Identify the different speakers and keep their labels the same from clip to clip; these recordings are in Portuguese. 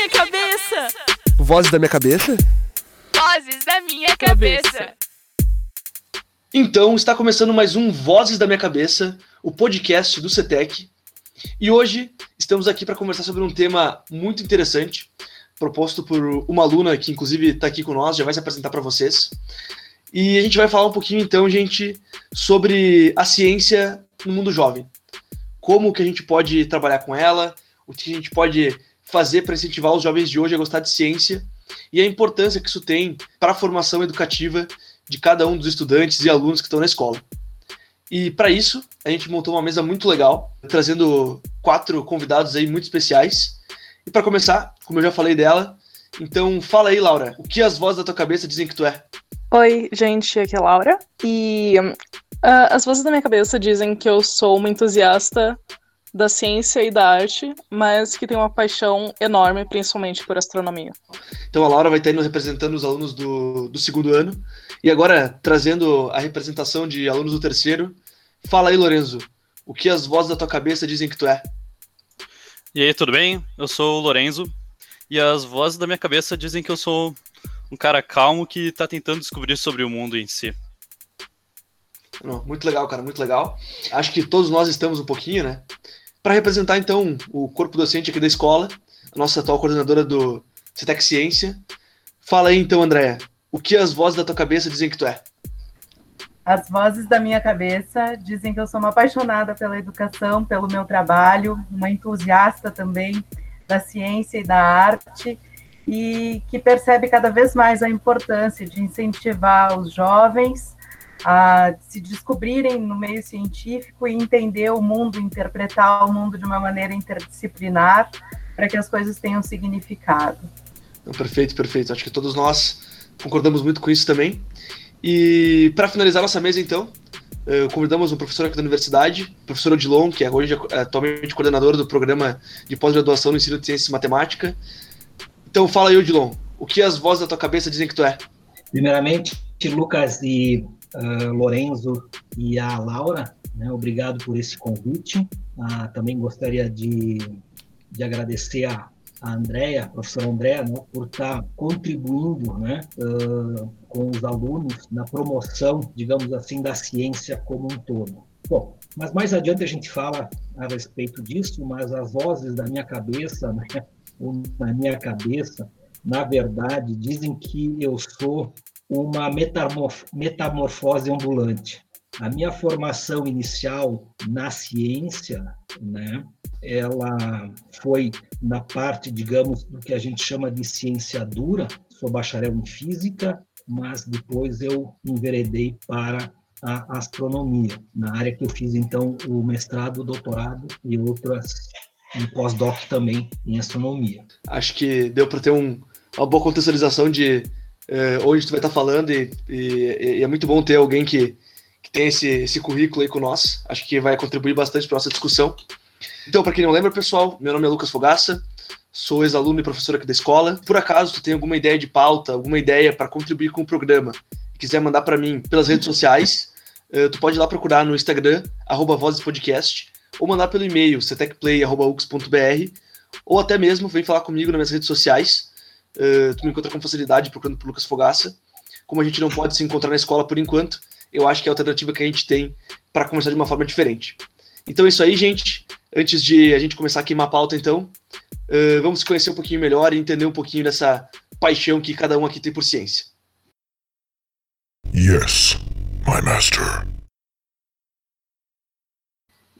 Speaker 1: minha cabeça.
Speaker 2: Vozes da minha cabeça?
Speaker 1: Vozes da minha cabeça.
Speaker 3: Então, está começando mais um Vozes da Minha Cabeça, o podcast do CETEC. E hoje estamos aqui para conversar sobre um tema muito interessante, proposto por uma aluna que, inclusive, está aqui com nós, já vai se apresentar para vocês. E a gente vai falar um pouquinho, então, gente, sobre a ciência no mundo jovem. Como que a gente pode trabalhar com ela, o que a gente pode fazer para incentivar os jovens de hoje a gostar de ciência e a importância que isso tem para a formação educativa de cada um dos estudantes e alunos que estão na escola. E para isso, a gente montou uma mesa muito legal, trazendo quatro convidados aí muito especiais. E para começar, como eu já falei dela, então fala aí, Laura, o que as vozes da tua cabeça dizem que tu é?
Speaker 4: Oi, gente, aqui é a Laura. E uh, as vozes da minha cabeça dizem que eu sou uma entusiasta da ciência e da arte, mas que tem uma paixão enorme, principalmente por astronomia.
Speaker 3: Então a Laura vai estar indo representando os alunos do, do segundo ano. E agora, trazendo a representação de alunos do terceiro, fala aí, Lorenzo, o que as vozes da tua cabeça dizem que tu é?
Speaker 5: E aí, tudo bem? Eu sou o Lorenzo, e as vozes da minha cabeça dizem que eu sou um cara calmo que está tentando descobrir sobre o mundo em si.
Speaker 3: Muito legal, cara, muito legal. Acho que todos nós estamos um pouquinho, né? Para representar, então, o corpo docente aqui da escola, a nossa atual coordenadora do CETEC Ciência. Fala aí, então, Andréia, o que as vozes da tua cabeça dizem que tu é?
Speaker 6: As vozes da minha cabeça dizem que eu sou uma apaixonada pela educação, pelo meu trabalho, uma entusiasta também da ciência e da arte, e que percebe cada vez mais a importância de incentivar os jovens a se descobrirem no meio científico e entender o mundo, interpretar o mundo de uma maneira interdisciplinar, para que as coisas tenham significado.
Speaker 3: Perfeito, perfeito. Acho que todos nós concordamos muito com isso também. E para finalizar nossa mesa, então, eh, convidamos um professor aqui da universidade, o professor Odilon, que é hoje é atualmente coordenador do programa de pós-graduação no ensino de ciência e matemática. Então fala aí, Odilon, o que as vozes da tua cabeça dizem que tu é?
Speaker 7: Primeiramente, Lucas e uh, Lorenzo e a Laura, né, obrigado por esse convite. Uh, também gostaria de, de agradecer a, a Andrea, a professora Andrea, né, por estar tá contribuindo né, uh, com os alunos na promoção, digamos assim, da ciência como um todo. Bom, mas mais adiante a gente fala a respeito disso, mas as vozes da minha cabeça, né, na minha cabeça, na verdade, dizem que eu sou uma metamorf metamorfose ambulante. A minha formação inicial na ciência, né, ela foi na parte, digamos, do que a gente chama de ciência dura. Sou bacharel em física, mas depois eu enveredei para a astronomia, na área que eu fiz então o mestrado, o doutorado e outras um pós-doc também em astronomia.
Speaker 3: Acho que deu para ter um, uma boa contextualização de uh, onde tu vai estar falando e, e, e, é muito bom ter alguém que, que tem esse, esse currículo aí com nós. Acho que vai contribuir bastante para nossa discussão. Então, para quem não lembra, pessoal, meu nome é Lucas Fogaça, sou ex-aluno e professor aqui da escola. Por acaso tu tem alguma ideia de pauta, alguma ideia para contribuir com o programa, quiser mandar para mim pelas redes sociais, uh, tu pode ir lá procurar no Instagram, arroba Podcast, ou mandar pelo e-mail, cetecplay.ux.br, ou até mesmo vem falar comigo nas minhas redes sociais, Uh, tu me encontra com facilidade procurando por Lucas Fogaça. Como a gente não pode se encontrar na escola por enquanto, eu acho que é a alternativa que a gente tem para começar de uma forma diferente. Então é isso aí, gente. Antes de a gente começar a queimar a pauta, então, uh, vamos se conhecer um pouquinho melhor e entender um pouquinho dessa paixão que cada um aqui tem por ciência.
Speaker 8: Yes, my master.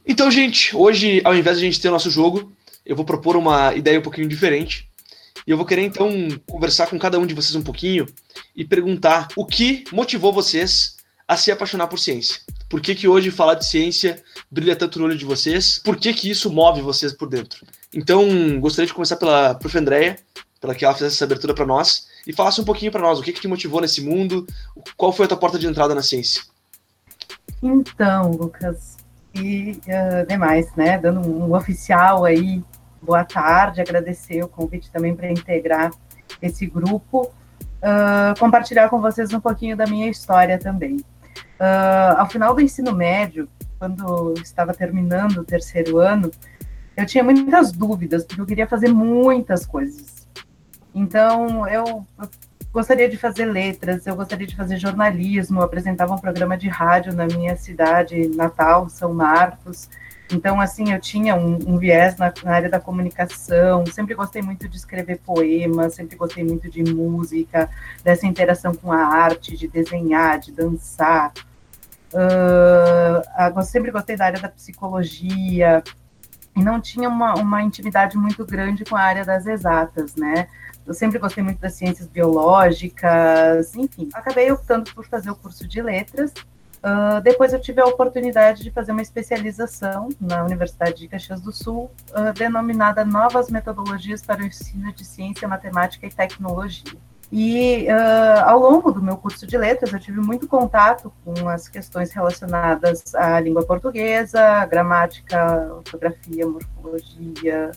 Speaker 3: Então, gente, hoje, ao invés de a gente ter o nosso jogo, eu vou propor uma ideia um pouquinho diferente. E eu vou querer então conversar com cada um de vocês um pouquinho e perguntar o que motivou vocês a se apaixonar por ciência. Por que, que hoje falar de ciência brilha tanto no olho de vocês? Por que, que isso move vocês por dentro? Então, gostaria de começar pela prof. Andréia, para que ela fizesse essa abertura para nós e falasse um pouquinho para nós o que, que te motivou nesse mundo, qual foi a tua porta de entrada na ciência.
Speaker 6: Então, Lucas, e uh, demais, né? Dando um oficial aí boa tarde, agradecer o convite também para integrar esse grupo, uh, compartilhar com vocês um pouquinho da minha história também. Uh, ao final do ensino médio, quando estava terminando o terceiro ano, eu tinha muitas dúvidas, porque eu queria fazer muitas coisas. Então, eu gostaria de fazer letras, eu gostaria de fazer jornalismo, apresentava um programa de rádio na minha cidade natal, São Marcos. Então, assim, eu tinha um, um viés na, na, área da comunicação, sempre gostei muito de escrever poemas, sempre gostei muito de música, dessa interação com a arte, de desenhar, de dançar. Uh, sempre gostei da área da psicologia, e não tinha uma, uma intimidade muito grande com a área das exatas, né? Eu sempre gostei muito das ciências biológicas, enfim. Acabei optando por fazer o curso de letras. Uh, depois eu tive a oportunidade de fazer uma especialização na Universidade de Caxias do Sul, uh, denominada Novas Metodologias para o Ensino de Ciência, Matemática e Tecnologia. E uh, ao longo do meu curso de letras, eu tive muito contato com as questões relacionadas à língua portuguesa, gramática, ortografia, morfologia,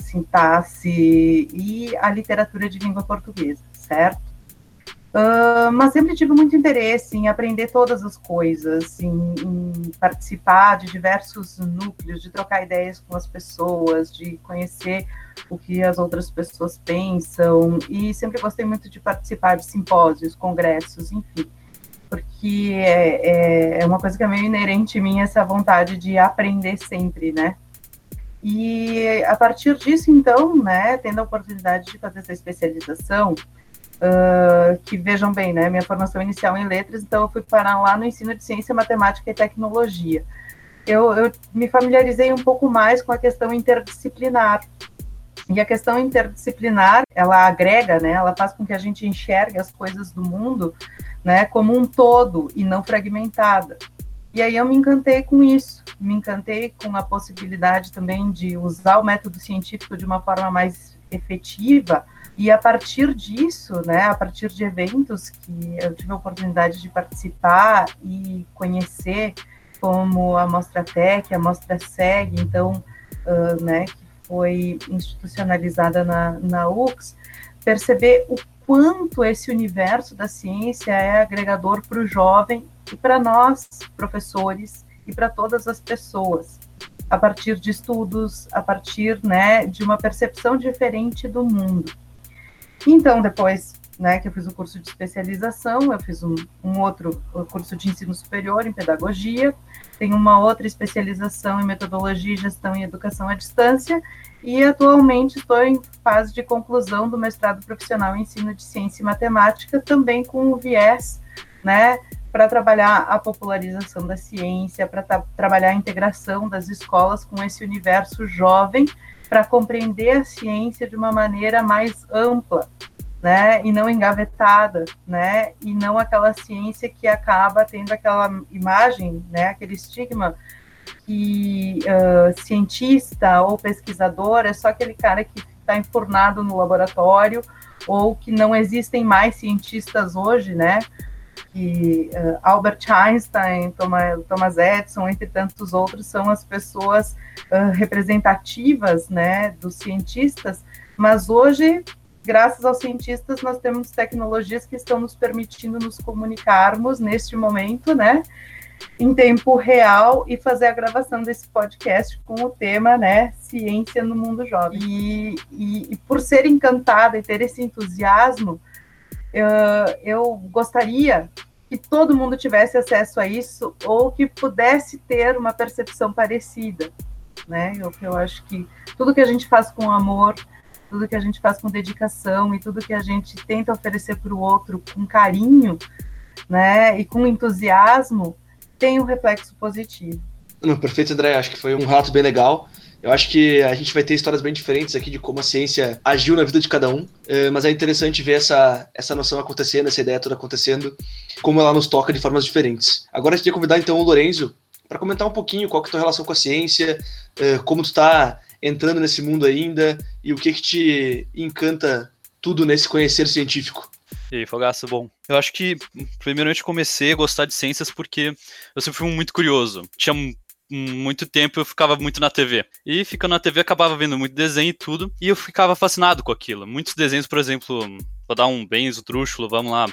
Speaker 6: sintaxe e a literatura de língua portuguesa, certo? Uh, mas sempre tive muito interesse em aprender todas as coisas, em, em, participar de diversos núcleos, de trocar ideias com as pessoas, de conhecer o que as outras pessoas pensam, e sempre gostei muito de participar de simpósios, congressos, enfim, porque é, é, é uma coisa que é meio inerente em mim, essa vontade de aprender sempre, né? E a partir disso, então, né, tendo a oportunidade de fazer essa especialização, Uh, que vejam bem, né? Minha formação inicial em letras, então eu fui parar lá no ensino de ciência, matemática e tecnologia. Eu, eu me familiarizei um pouco mais com a questão interdisciplinar. E a questão interdisciplinar, ela agrega, né? Ela faz com que a gente enxergue as coisas do mundo, né? Como um todo e não fragmentada. E aí eu me encantei com isso, me encantei com a possibilidade também de usar o método científico de uma forma mais efetiva e a partir disso, né, a partir de eventos que eu tive a oportunidade de participar e conhecer, como a Mostra Tech, a Mostra SEG, então, uh, né, que foi institucionalizada na, na UX, perceber o quanto esse universo da ciência é agregador para o jovem e para nós, professores, e para todas as pessoas, a partir de estudos, a partir né, de uma percepção diferente do mundo. Então, depois né, que eu fiz o curso de especialização, eu fiz um, um outro curso de ensino superior em pedagogia, tenho uma outra especialização em metodologia, gestão e educação à distância, e atualmente estou em fase de conclusão do mestrado profissional em ensino de ciência e matemática, também com o viés, né, para trabalhar a popularização da ciência, para trabalhar a integração das escolas com esse universo jovem, para compreender a ciência de uma maneira mais ampla, né, e não engavetada, né, e não aquela ciência que acaba tendo aquela imagem, né, aquele estigma que uh, cientista ou pesquisador é só aquele cara que está enfurnado no laboratório ou que não existem mais cientistas hoje, né, que uh, Albert Einstein, Thomas, Edison, entre tantos outros, são as pessoas uh, representativas, né, dos cientistas, mas hoje, graças aos cientistas, nós temos tecnologias que estão nos permitindo nos comunicarmos neste momento, né, em tempo real e fazer a gravação desse podcast com o tema, né, ciência no mundo jovem. E, e, e por ser encantada e ter esse entusiasmo, uh, eu gostaria que todo mundo tivesse acesso a isso ou que pudesse ter uma percepção parecida, né? Eu, eu acho que tudo que a gente faz com amor, tudo que a gente faz com dedicação e tudo que a gente tenta oferecer para o outro com carinho, né? E com entusiasmo, tem um reflexo positivo.
Speaker 3: Não, perfeito, André. Acho que foi um relato bem legal. Eu acho que a gente vai ter histórias bem diferentes aqui de como a ciência agiu na vida de cada um, é, mas é interessante ver essa, essa noção acontecendo, essa ideia toda acontecendo, como ela nos toca de formas diferentes. Agora eu queria convidar então o Lorenzo para comentar um pouquinho qual que é a tua relação com a ciência, é, como tu está entrando nesse mundo ainda e o que que te encanta tudo nesse conhecer científico.
Speaker 5: E aí, Fogaça, bom. Eu acho que, primeiramente, comecei a gostar de ciências porque eu sempre fui muito curioso. Tinha muito tempo eu ficava muito na TV. E ficando na TV acabava vendo muito desenho e tudo, e eu ficava fascinado com aquilo. Muitos desenhos, por exemplo, vou dar um bem esdrúxulo, vamos lá.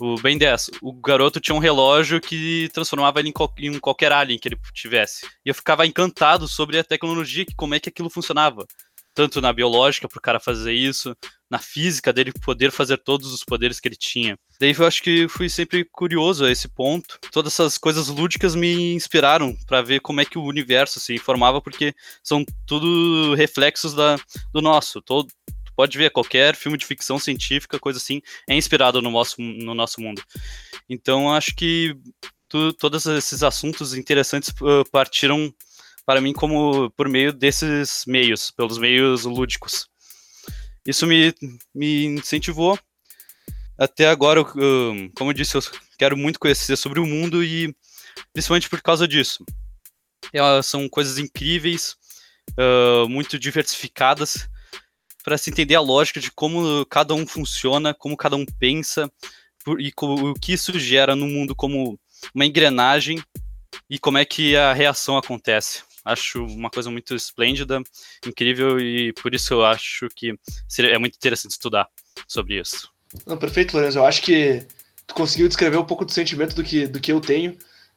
Speaker 5: O Ben 10, o garoto tinha um relógio que transformava ele em, qual, em qualquer alien que ele tivesse. E eu ficava encantado sobre a tecnologia, como é que aquilo funcionava. Tanto na biológica para o cara fazer isso, na física dele poder fazer todos os poderes que ele tinha. Daí eu acho que fui sempre curioso a esse ponto. Todas essas coisas lúdicas me inspiraram para ver como é que o universo se formava, porque são tudo reflexos da, do nosso. Todo, pode ver qualquer filme de ficção científica, coisa assim, é inspirado no nosso, no nosso mundo. Então acho que tu, todos esses assuntos interessantes uh, partiram para mim como por meio desses meios, pelos meios lúdicos. Isso me, me incentivou. Até agora, uh, como eu disse, eu quero muito conhecer sobre o mundo e principalmente por causa disso. Elas são coisas incríveis, uh, muito diversificadas, para se entender a lógica de como cada um funciona, como cada um pensa e o que isso gera no mundo como uma engrenagem e como é que a reação acontece. Acho uma coisa muito esplêndida, incrível e por isso eu acho que seria, é muito interessante estudar sobre isso.
Speaker 3: Não, perfeito, Lorenzo. Eu acho que tu conseguiu descrever um pouco do sentimento do que, do que eu tenho,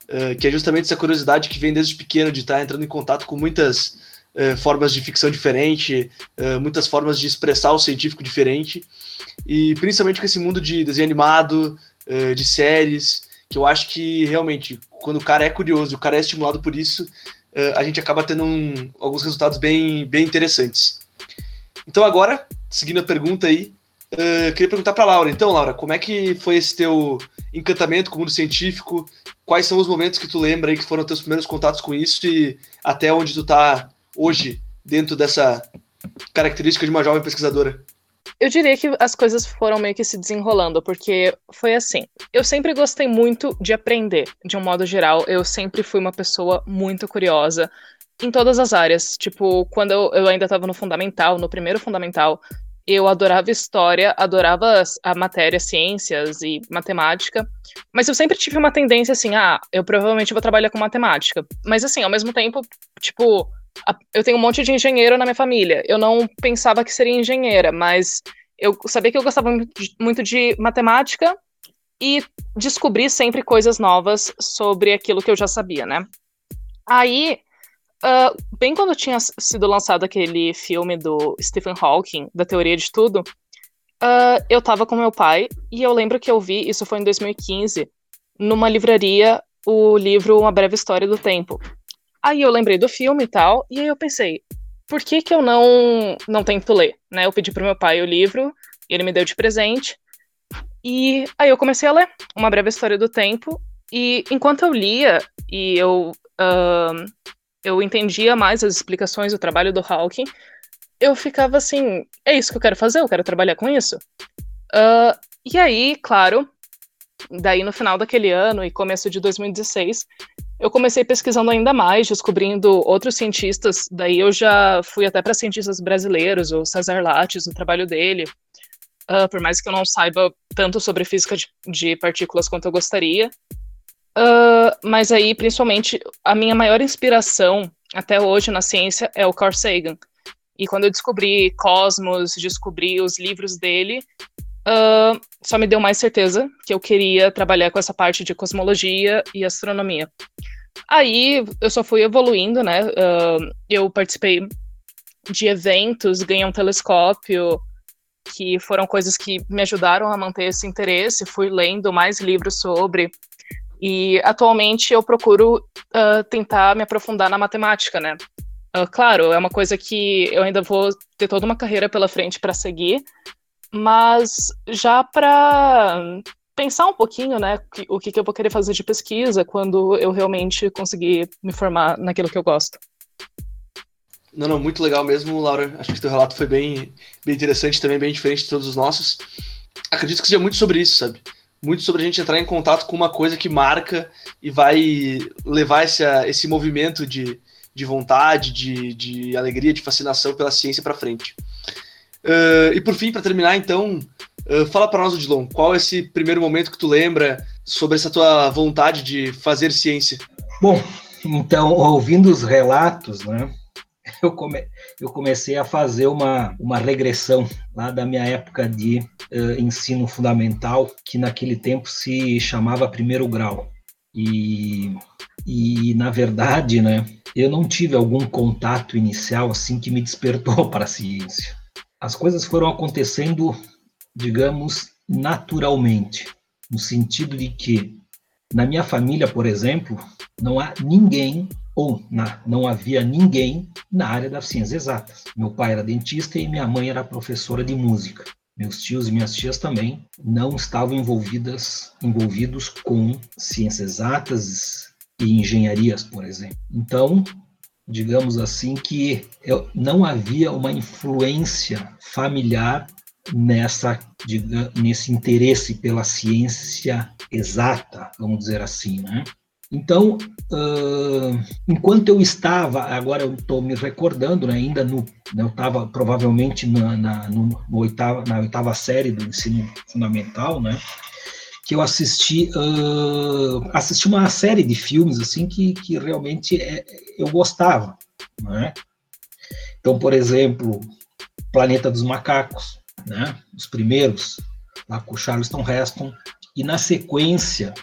Speaker 3: uh, que é justamente essa curiosidade que vem desde pequeno de estar entrando em contato com muitas uh, formas de ficção diferente, uh, muitas formas de expressar o científico diferente, e principalmente com esse mundo de desenho animado, de séries, que eu acho que realmente, quando o cara é curioso, o cara é estimulado por isso, a gente acaba tendo um, alguns resultados bem, bem interessantes. Então agora, seguindo a pergunta aí, Uh, queria perguntar para Laura. Então, Laura, como é que foi esse teu encantamento com o mundo científico? Quais são os momentos que tu lembra aí que foram teus primeiros contatos com isso e até onde tu tá hoje dentro dessa característica de uma jovem pesquisadora?
Speaker 4: Eu diria que as coisas foram meio que se desenrolando, porque foi assim. Eu sempre gostei muito de aprender, de um modo geral. Eu sempre fui uma pessoa muito curiosa em todas as áreas. Tipo, quando eu, eu ainda estava no fundamental, no primeiro fundamental, eu adorava história, adorava a matéria, ciências e matemática, mas eu sempre tive uma tendência assim, ah, eu provavelmente vou trabalhar com matemática. Mas assim, ao mesmo tempo, tipo, eu tenho um monte de engenheiro na minha família. Eu não pensava que seria engenheira, mas eu sabia que eu gostava muito de matemática e descobri sempre coisas novas sobre aquilo que eu já sabia, né? Aí, uh, bem quando tinha sido lançado aquele filme do Stephen Hawking, da teoria de tudo, uh, eu tava com meu pai e eu lembro que eu vi, isso foi em 2015, numa livraria, o livro Uma Breve História do Tempo. Aí eu lembrei do filme e tal, e aí eu pensei, por que que eu não, não tento ler? Né? Eu pedi pro meu pai o livro, ele me deu de presente, e aí eu comecei a ler Uma Breve História do Tempo, e enquanto eu lia, e eu, uh, eu entendia mais as explicações do trabalho do Hawking, eu ficava assim, é isso que eu quero fazer, eu quero trabalhar com isso. Uh, e aí, claro, daí no final daquele ano e começo de 2016, eu comecei pesquisando ainda mais, descobrindo outros cientistas. Daí eu já fui até para cientistas brasileiros, o Cesar Lattes, o trabalho dele. Uh, por mais que eu não saiba tanto sobre física de, de partículas quanto eu gostaria. Uh, mas aí, principalmente, a minha maior inspiração até hoje na ciência é o Carl Sagan. E quando eu descobri Cosmos, descobri os livros dele, uh, só me deu mais certeza que eu queria trabalhar com essa parte de cosmologia e astronomia. Aí eu só fui evoluindo, né? Uh, eu participei de eventos, ganhei um telescópio, que foram coisas que me ajudaram a manter esse interesse. Fui lendo mais livros sobre. E atualmente eu procuro uh, tentar me aprofundar na matemática, né? Uh, claro, é uma coisa que eu ainda vou ter toda uma carreira pela frente para seguir, mas já para pensar um pouquinho, né, o que, que eu vou querer fazer de pesquisa quando eu realmente conseguir me formar naquilo que eu gosto.
Speaker 3: Não, não, muito legal mesmo, Laura. Acho que o teu relato foi bem, bem interessante, também bem diferente de todos os nossos. Acredito que seja muito sobre isso, sabe? Muito sobre a gente entrar em contato com uma coisa que marca e vai levar esse, esse movimento de, de vontade, de, de alegria, de fascinação pela ciência para frente. Uh, e por fim, para terminar, então, uh, fala para nós, Odilon, qual é esse primeiro momento que tu lembra sobre essa tua vontade de fazer ciência?
Speaker 7: Bom, então, ouvindo os relatos, né, eu, come, eu comecei a fazer uma, uma regressão lá da minha época de uh, ensino fundamental, que naquele tempo se chamava primeiro grau. E E, na verdade, né, eu não tive algum contato inicial assim que me despertou para a ciência. As coisas foram acontecendo, digamos, naturalmente, no sentido de que na minha família, por exemplo, não há ninguém ou na, não havia ninguém na área das ciências exatas. Meu pai era dentista e minha mãe era professora de música. Meus tios e minhas tias também não estavam envolvidas, envolvidos com ciências exatas e engenharias, por exemplo. Então, digamos assim que não havia uma influência familiar nessa diga, nesse interesse pela ciência exata, vamos dizer assim, né? Então, uh, enquanto eu estava, agora eu estou me recordando, né, ainda no, eu estava provavelmente na, na, no, no oitava, na oitava série do ensino fundamental, né, que eu assisti, uh, assisti uma série de filmes assim que, que realmente é, eu gostava, né? Então, por exemplo, Planeta dos Macacos, né? Os primeiros, lá com Charleston Heston, e na sequência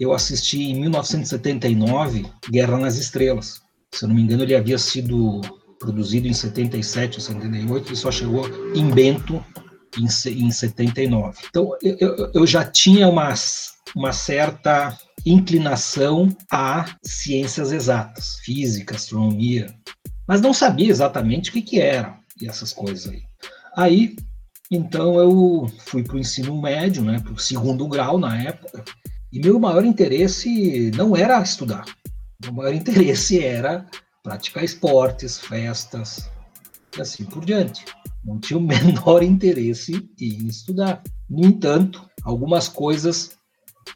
Speaker 7: eu assisti em 1979 Guerra nas Estrelas. Se eu não me engano, ele havia sido produzido em 77 ou 78 e só chegou em Bento em, em 79. Então, eu, eu já tinha uma, certa inclinação a ciências exatas, física, astronomia, mas não sabia exatamente o que, que era e essas coisas aí. Aí, então, eu fui para o ensino médio, né, para o segundo grau na época, e meu maior interesse não era estudar. Meu maior interesse era praticar esportes, festas e assim por diante. Não tinha o menor interesse em estudar. No entanto, algumas coisas,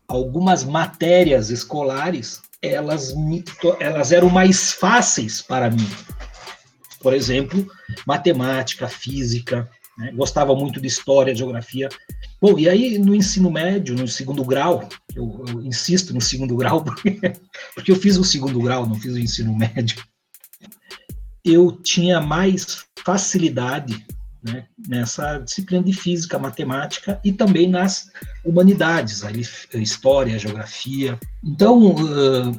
Speaker 7: algumas matérias escolares, elas, me, elas eram mais fáceis para mim. Por exemplo, matemática, física, né? gostava muito de história, geografia. Bom, e aí no ensino médio, no segundo grau, eu, eu insisto no segundo grau, porque, porque eu fiz o segundo grau, não fiz o ensino médio, eu tinha mais facilidade né, nessa disciplina de física, matemática e também nas humanidades, ali, história, geografia. Então,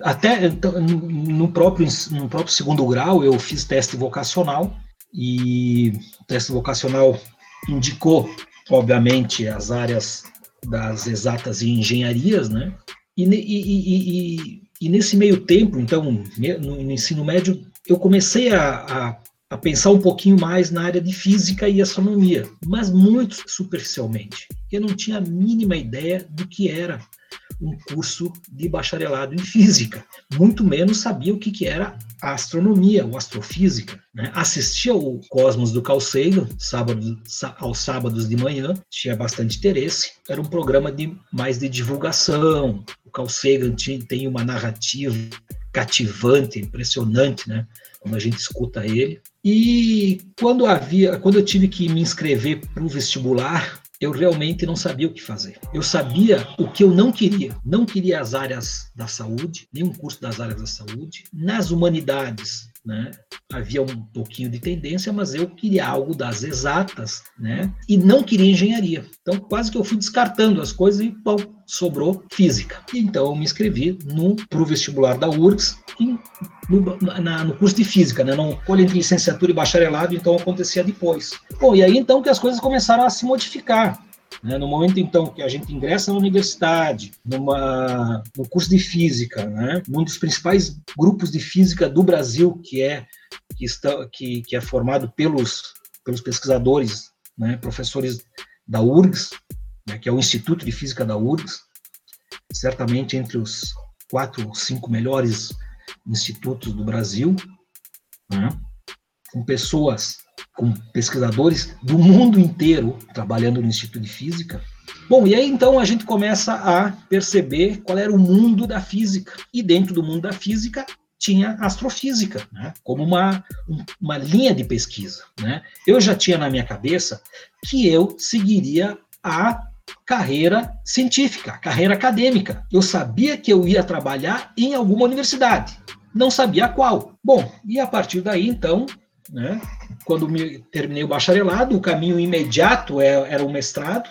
Speaker 7: até então, no próprio, no próprio segundo grau, eu fiz teste vocacional e o teste vocacional indicou obviamente, as áreas das exatas e engenharias, né? E, e, e, e nesse meio tempo, então, no, ensino médio, eu comecei a, a, a, pensar um pouquinho mais na área de física e astronomia, mas muito superficialmente. Eu não tinha a mínima ideia do que era um curso de bacharelado em física, muito menos sabia o que, que era a astronomia ou astrofísica. Né? Assistia ao Cosmos do Sagan, sábado, aos sábados de manhã, tinha bastante interesse, era um programa de mais de divulgação. O tinha, tem uma narrativa cativante, impressionante, né? quando a gente escuta ele. E quando havia, quando eu tive que me inscrever para o vestibular, eu realmente não sabia o que fazer. Eu sabia o que eu não queria. Não queria as áreas da saúde, nenhum curso das áreas da saúde. Nas humanidades, né? Havia um pouquinho de tendência, mas eu queria algo das exatas, né? E não queria engenharia. Então, quase que eu fui descartando as coisas e, bom, sobrou física. Então, eu me inscrevi no pro vestibular da URGS, em, no, na, no, curso de física, né? Não escolha entre licenciatura e bacharelado, então acontecia depois. Bom, e aí então que as coisas começaram a se modificar. Né? No momento, então, que a gente ingressa na universidade, numa, no curso de física, né? um dos principais grupos de física do Brasil, que é, que está, que, que é formado pelos, pelos pesquisadores, né? professores da URGS, né? que é o Instituto de Física da URGS, certamente entre os quatro ou cinco melhores institutos do Brasil, né? com pessoas com pesquisadores do mundo inteiro trabalhando no Instituto de Física. Bom, e aí então a gente começa a perceber qual era o mundo da física. E dentro do mundo da física tinha astrofísica, né, como uma, uma linha de pesquisa. Né? Eu já tinha na minha cabeça que eu seguiria a carreira científica, carreira acadêmica. Eu sabia que eu ia trabalhar em alguma universidade, não sabia qual. Bom, e a partir daí, então, né? Quando me, terminei o bacharelado, o caminho imediato é, era o mestrado.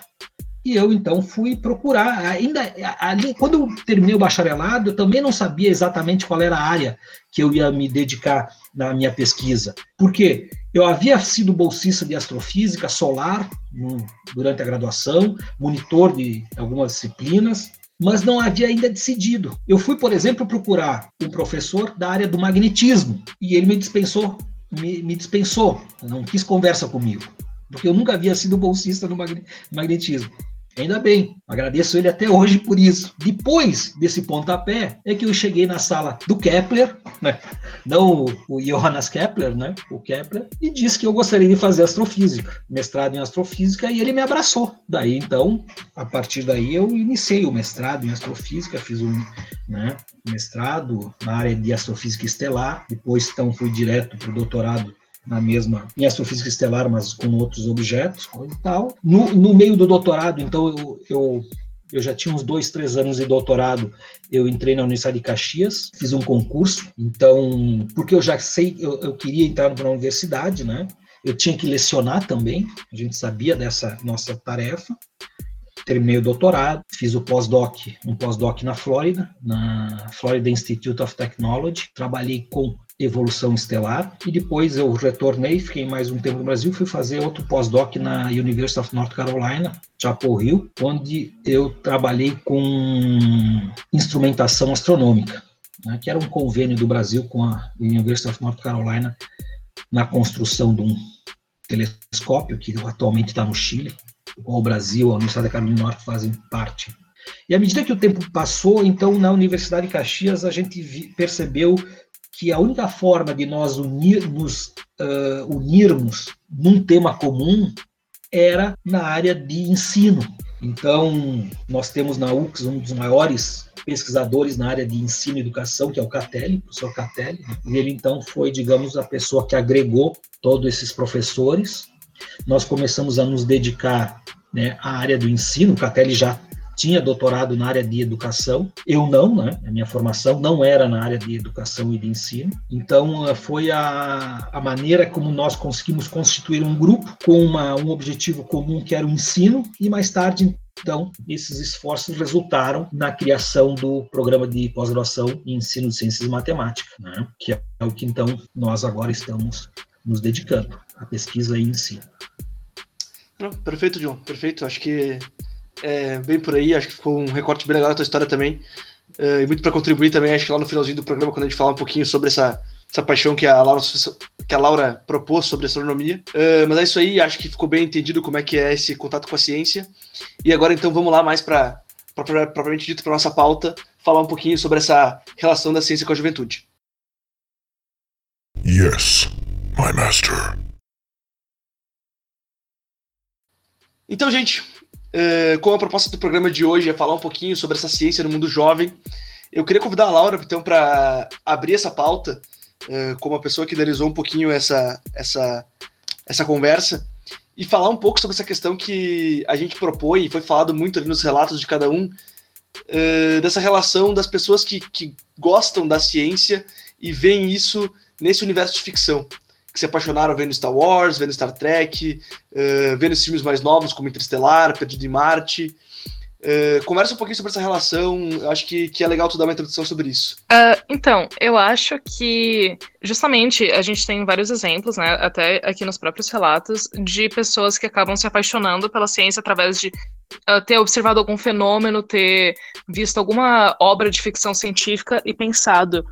Speaker 7: E eu então fui procurar. Ainda ali, quando eu terminei o bacharelado, eu também não sabia exatamente qual era a área que eu ia me dedicar na minha pesquisa. Porque eu havia sido bolsista de astrofísica solar durante a graduação, monitor de algumas disciplinas, mas não havia ainda decidido. Eu fui, por exemplo, procurar um professor da área do magnetismo e ele me dispensou, me, me dispensou, não quis conversa comigo, porque eu nunca havia sido bolsista no magnetismo. Ainda bem, agradeço ele até hoje por isso. Depois desse pontapé, é que eu cheguei na sala do Kepler, né? não o Johannes Kepler, né? o Kepler, e disse que eu gostaria de fazer astrofísica, mestrado em astrofísica, e ele me abraçou. Daí, então, a partir daí, eu iniciei o mestrado em astrofísica, fiz um né, mestrado na área de astrofísica estelar, depois, então, fui direto para o doutorado na mesma, em astrofísica estelar, mas com outros objetos e tal. No, no meio do doutorado, então, eu, eu, eu já tinha uns dois, três anos de doutorado, eu entrei na Universidade de Caxias, fiz um concurso, então, porque eu já sei, eu, eu queria entrar para universidade, né? Eu tinha que lecionar também, a gente sabia dessa nossa tarefa. Terminei o doutorado, fiz o pós-doc, um pós-doc na Flórida, na Florida Institute of Technology. Trabalhei com evolução estelar, e depois eu retornei, fiquei mais um tempo no Brasil, fui fazer outro pós-doc na University of North Carolina, Chapel Hill, onde eu trabalhei com instrumentação astronômica, né, que era um convênio do Brasil com a University of North Carolina na construção de um telescópio que atualmente está no Chile, o Brasil, a Universidade da Carolina do Norte fazem parte. E à medida que o tempo passou, então na Universidade de Caxias a gente percebeu que a única forma de nós unir, nos uh, unirmos num tema comum era na área de ensino. Então, nós temos na UX um dos maiores pesquisadores na área de ensino e educação, que é o Catelli, o professor Catelli. Né? E ele, então, foi, digamos, a pessoa que agregou todos esses professores. Nós começamos a nos dedicar né, à área do ensino. O Catelli já tinha doutorado na área de educação, eu não, né? A minha formação não era na área de educação e de ensino. Então, eh, foi a, a maneira como nós conseguimos constituir um grupo com uma, um objetivo comum que era o ensino, e mais tarde, então, esses esforços resultaram na criação do programa de pós-graduação em ensino de ciências e matemática, né? que é o que, então, nós agora estamos nos dedicando, a pesquisa e ensino.
Speaker 3: Perfeito, John, perfeito. Acho que é, bem por aí, acho que ficou um recorte bem legal da tua história também. É, e muito para contribuir também, acho que lá no finalzinho do programa, quando a gente fala um pouquinho sobre essa, essa paixão que a Laura, que a Laura propôs sobre astronomia. É, mas é isso aí, acho que ficou bem entendido como é que é esse contato com a ciência. E agora então vamos lá mais para, propriamente dito, para nossa pauta, falar um pouquinho sobre essa relação da ciência com a juventude.
Speaker 8: Yes, my master.
Speaker 3: Então, gente, Uh, como a proposta do programa de hoje é falar um pouquinho sobre essa ciência no mundo jovem, eu queria convidar a Laura, então, para abrir essa pauta, uh, como a pessoa que idealizou um pouquinho essa, essa, essa conversa, e falar um pouco sobre essa questão que a gente propõe, e foi falado muito ali nos relatos de cada um, uh, dessa relação das pessoas que, que gostam da ciência e veem isso nesse universo de ficção que se apaixonaram vendo Star Wars, vendo Star Trek, uh, vendo os filmes mais novos como Interestelar, Perdido em Marte. Uh, conversa um pouquinho sobre essa relação, acho que, que é legal tu dar uma introdução sobre isso.
Speaker 4: Uh, então, eu acho que justamente a gente tem vários exemplos, né, até aqui nos próprios relatos, de pessoas que acabam se apaixonando pela ciência através de uh, ter observado algum fenômeno, ter visto alguma obra de ficção científica e pensado,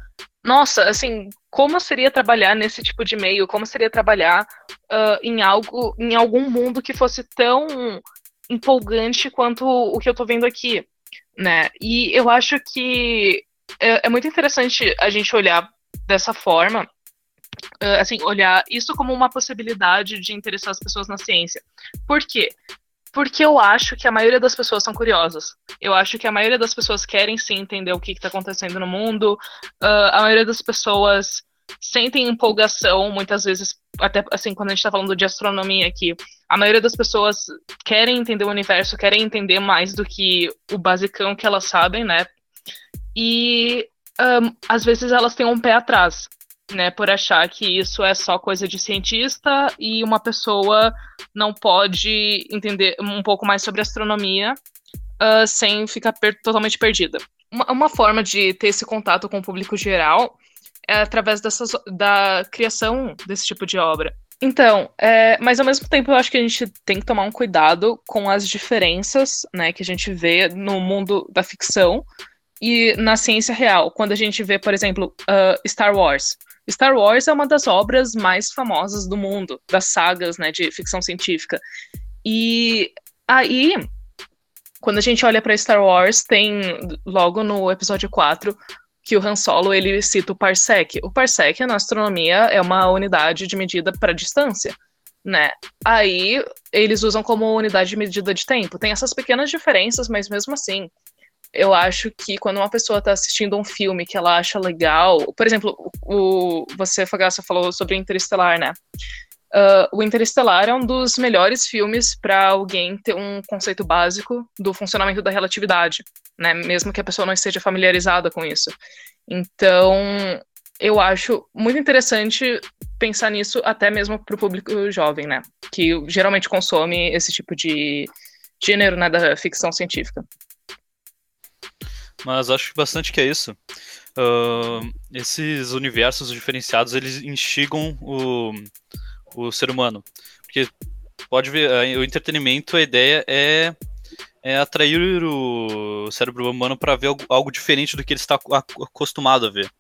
Speaker 4: nossa, assim, como seria trabalhar nesse tipo de meio? Como seria trabalhar uh, em algo, em algum mundo que fosse tão empolgante quanto o que eu tô vendo aqui, né? E eu acho que é, é muito interessante a gente olhar dessa forma, uh, assim, olhar isso como uma possibilidade de interessar as pessoas na ciência. Por quê? Porque eu acho que a maioria das pessoas são curiosas. Eu acho que a maioria das pessoas querem sim entender o que está acontecendo no mundo. Uh, a maioria das pessoas sentem empolgação, muitas vezes, até assim, quando a gente está falando de astronomia aqui, a maioria das pessoas querem entender o universo, querem entender mais do que o basicão que elas sabem, né? E um, às vezes elas têm um pé atrás. Né, por achar que isso é só coisa de cientista e uma pessoa não pode entender um pouco mais sobre astronomia uh, sem ficar per totalmente perdida. Uma, uma, forma de ter esse contato com o público geral é através dessas, da criação desse tipo de obra. Então, é, mas ao mesmo tempo eu acho que a gente tem que tomar um cuidado com as diferenças né, que a gente vê no mundo da ficção e na ciência real. Quando a gente vê, por exemplo, uh, Star Wars. Star Wars é uma das obras mais famosas do mundo, das sagas né, de ficção científica. E aí, quando a gente olha para Star Wars, tem logo no episódio 4 que o Han Solo ele cita o parsec. O parsec na astronomia é uma unidade de medida para distância, né? Aí eles usam como unidade de medida de tempo. Tem essas pequenas diferenças, mas mesmo assim, eu acho que quando uma pessoa está assistindo um filme que ela acha legal, por exemplo, o, você, Fagaça, falou sobre Interestelar, né? Uh, o Interestelar é um dos melhores filmes para alguém ter um conceito básico do funcionamento da relatividade, né? Mesmo que a pessoa não esteja familiarizada com isso. Então, eu acho muito interessante pensar nisso até mesmo para o público jovem, né? Que geralmente consome esse tipo de gênero né, da ficção científica.
Speaker 5: Mas acho bastante que é isso. Uh, esses universos diferenciados, eles instigam o, o ser humano. Porque pode ver, o entretenimento, a ideia é, é atrair o cérebro humano para ver algo, algo, diferente do que ele está acostumado a ver.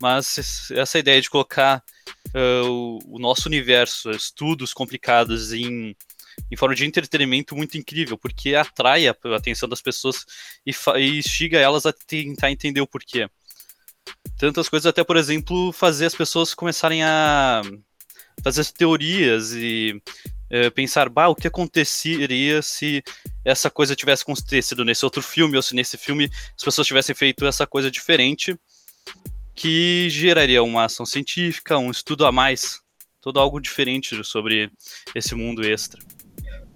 Speaker 5: Mas essa ideia de colocar uh, o, o nosso universo, estudos complicados em em forma de entretenimento muito incrível, porque atrai a atenção das pessoas e, e instiga elas a tentar entender o porquê. Tantas coisas, até por exemplo, fazer as pessoas começarem a fazer teorias e é, pensar, bah, o que aconteceria se essa coisa tivesse acontecido nesse outro filme, ou se nesse filme as pessoas tivessem feito essa coisa diferente, que geraria uma ação científica, um estudo a mais, todo algo diferente sobre esse mundo extra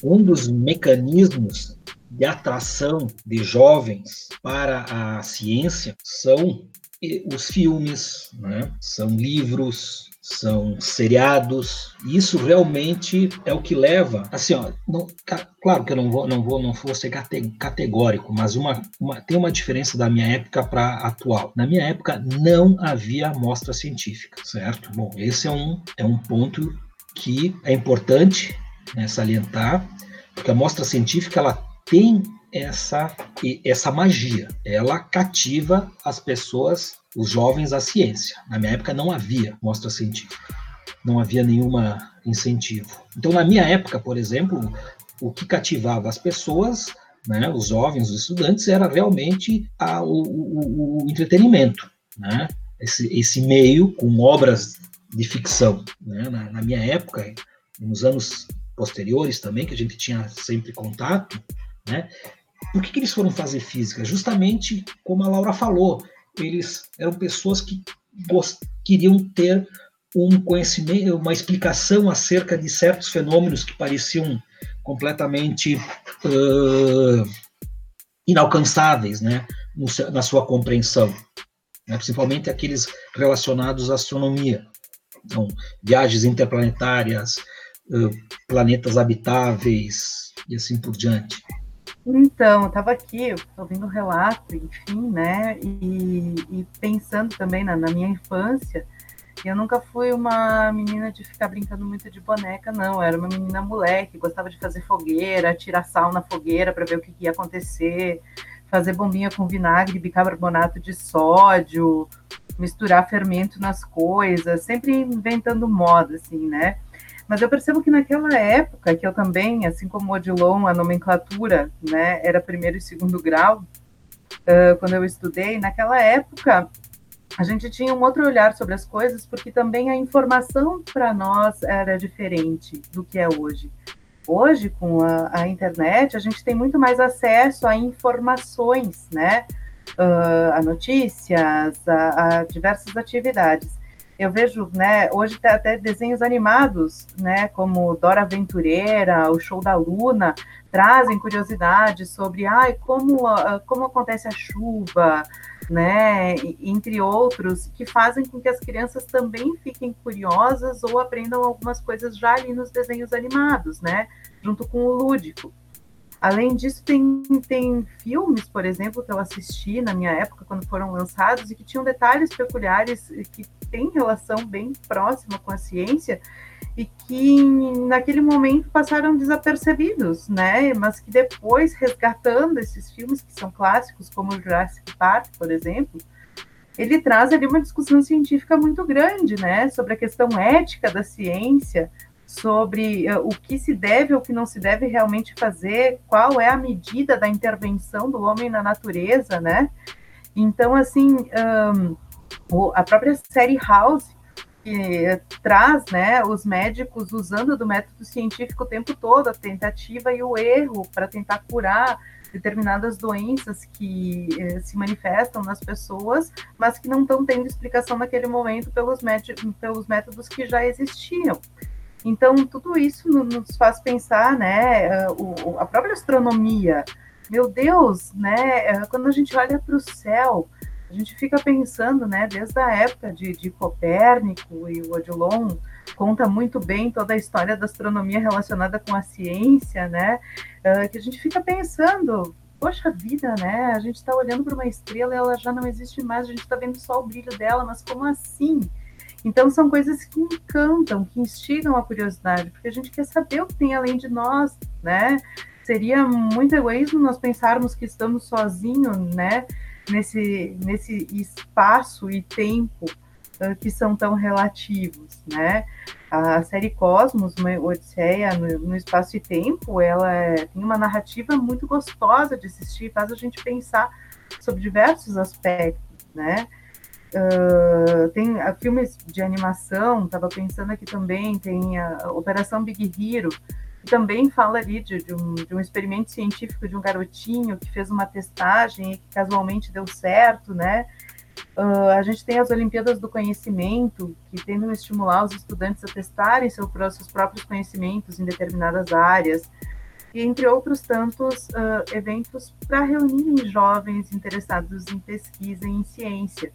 Speaker 7: um dos mecanismos de atração de jovens para a ciência são os filmes, né? são livros, são seriados. Isso realmente é o que leva, assim, ó, não, claro que eu não vou, não vou, não vou ser categórico, mas uma, uma tem uma diferença da minha época para atual. Na minha época não havia amostra científica, certo? Bom, esse é um é um ponto que é importante né, salientar, porque a mostra científica ela tem essa, essa magia, ela cativa as pessoas, os jovens, à ciência. Na minha época não havia mostra científica, não havia nenhuma incentivo. Então, na minha época, por exemplo, o que cativava as pessoas né, os jovens, os estudantes, era realmente a, o, o, o, entretenimento, né? esse, esse meio com obras de ficção. Né? Na, na, minha época, nos anos posteriores também, que a gente tinha sempre contato, né? Por que, que eles foram fazer física? Justamente como a Laura falou, eles eram pessoas que queriam ter um conhecimento, uma explicação acerca de certos fenômenos que pareciam completamente uh, inalcançáveis, né, no, na sua compreensão, né, principalmente aqueles relacionados à astronomia. Então, viagens interplanetárias, planetas habitáveis e assim por diante?
Speaker 6: Então, eu estava aqui ouvindo o relato, enfim, né, e, e pensando também na, na, minha infância, eu nunca fui uma menina de ficar brincando muito de boneca, não, eu era uma menina moleque, gostava de fazer fogueira, tirar sal na fogueira para ver o que, que ia acontecer, fazer bombinha com vinagre, bicarbonato de sódio, misturar fermento nas coisas, sempre inventando moda, assim, né? Mas eu percebo que naquela época, que eu também, assim como o Odilon, a nomenclatura né, era primeiro e segundo grau, uh, quando eu estudei, naquela época a gente tinha um outro olhar sobre as coisas, porque também a informação para nós era diferente do que é hoje. Hoje, com a, a, internet, a gente tem muito mais acesso a informações, né? Uh, a notícias, a, a diversas atividades eu vejo, né, hoje tem até desenhos animados, né, como Dora Aventureira, o Show da Luna, trazem curiosidades sobre, ai, como, como acontece a chuva, né, entre outros, que fazem com que as crianças também fiquem curiosas ou aprendam algumas coisas já ali nos desenhos animados, né, junto com o lúdico. Além disso, tem, tem filmes, por exemplo, que eu assisti na minha época, quando foram lançados, e que tinham detalhes peculiares que têm relação bem próxima com a ciência, e que naquele momento passaram desapercebidos, né? Mas que depois, resgatando esses filmes que são clássicos, como Jurassic Park, por exemplo, ele traz ali uma discussão científica muito grande, né? Sobre a questão ética da ciência, sobre uh, o que se deve ou que não se deve realmente fazer, qual é a medida da intervenção do homem na natureza, né? Então, assim, um, a própria série House que traz né, os médicos usando do método científico o tempo todo, a tentativa e o erro para tentar curar determinadas doenças que eh, se manifestam nas pessoas, mas que não estão tendo explicação naquele momento pelos, pelos métodos que já existiam. Então, tudo isso nos faz pensar, né, a própria astronomia. Meu Deus, né, eh, quando a gente olha para o céu, a gente fica pensando, né, desde a época de, de Copérnico e o Odilon, conta muito bem toda a história da astronomia relacionada com a ciência, né, uh, que a gente fica pensando, poxa vida, né, a gente está olhando para uma estrela e ela já não existe mais, a gente está vendo só o brilho dela, mas como assim? Então são coisas que encantam, que instigam a curiosidade, porque a gente quer saber o que tem além de nós, né? Seria muito egoísmo nós pensarmos que estamos sozinhos, né? Nesse, nesse espaço e tempo uh, que são tão relativos, né? A série Cosmos, uma Odisseia no, no espaço e tempo, ela é, tem uma narrativa muito gostosa de assistir, faz a gente pensar sobre diversos aspectos, né? Uh, tem uh, filmes de animação, estava pensando aqui também, tem a Operação Big Hero, também fala ali de, de, um, de, um, experimento científico de um garotinho que fez uma testagem e que casualmente deu certo, né? Uh, a gente tem as Olimpíadas do Conhecimento, que tentam estimular os estudantes a testarem seu, seus próprios conhecimentos em determinadas áreas, e entre outros tantos uh, eventos para reunirem jovens interessados em pesquisa e em ciência.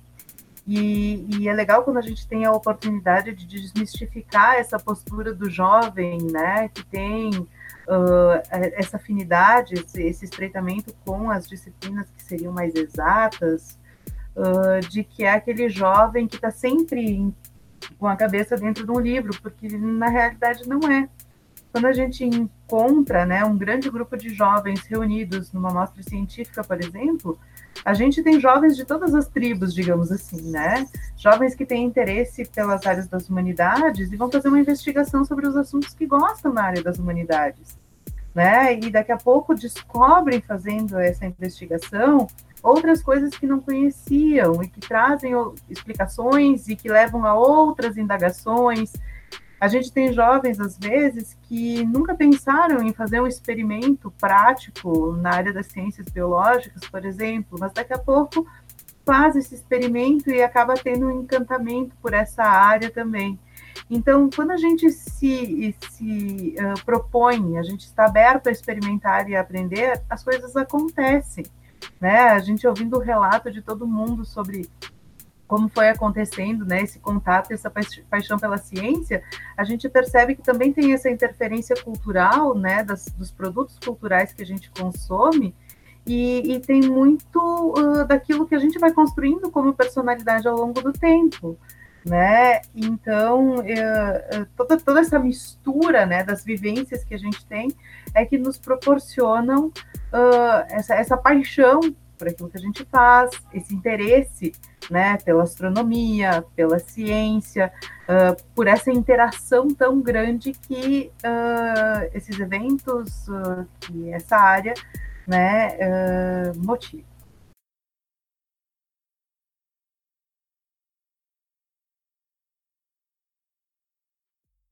Speaker 6: E, e, é legal quando a gente tem a oportunidade de desmistificar essa postura do jovem, né, que tem uh, essa afinidade, esse, esse, estreitamento com as disciplinas que seriam mais exatas, uh, de que é aquele jovem que está sempre com a cabeça dentro de um livro, porque na realidade não é. Quando a gente encontra né, um grande grupo de jovens reunidos numa mostra científica, por exemplo, a gente tem jovens de todas as tribos, digamos assim, né? Jovens que têm interesse pelas áreas das humanidades e vão fazer uma investigação sobre os assuntos que gostam na área das humanidades, né? E daqui a pouco descobrem, fazendo essa investigação, outras coisas que não conheciam e que trazem explicações e que levam a outras indagações a gente tem jovens, às vezes, que nunca pensaram em fazer um experimento prático na área das ciências biológicas, por exemplo, mas daqui a pouco faz esse experimento e acaba tendo um encantamento por essa área também. Então, quando a gente se, se uh, propõe, a gente está aberto a experimentar e aprender, as coisas acontecem. Né? A gente ouvindo o relato de todo mundo sobre como foi acontecendo, né, esse contato, essa paixão pela ciência, a gente percebe que também tem essa interferência cultural, né, das, dos produtos culturais que a gente consome, e, e tem muito uh, daquilo que a gente vai construindo como personalidade ao longo do tempo, né? Então, uh, uh, toda, toda essa mistura, né, das vivências que a gente tem é que nos proporcionam essa, essa paixão por aquilo que a gente faz, esse interesse né, pela astronomia, pela ciência, uh, por essa interação tão grande que uh, esses eventos, uh, essa área, né, motiva.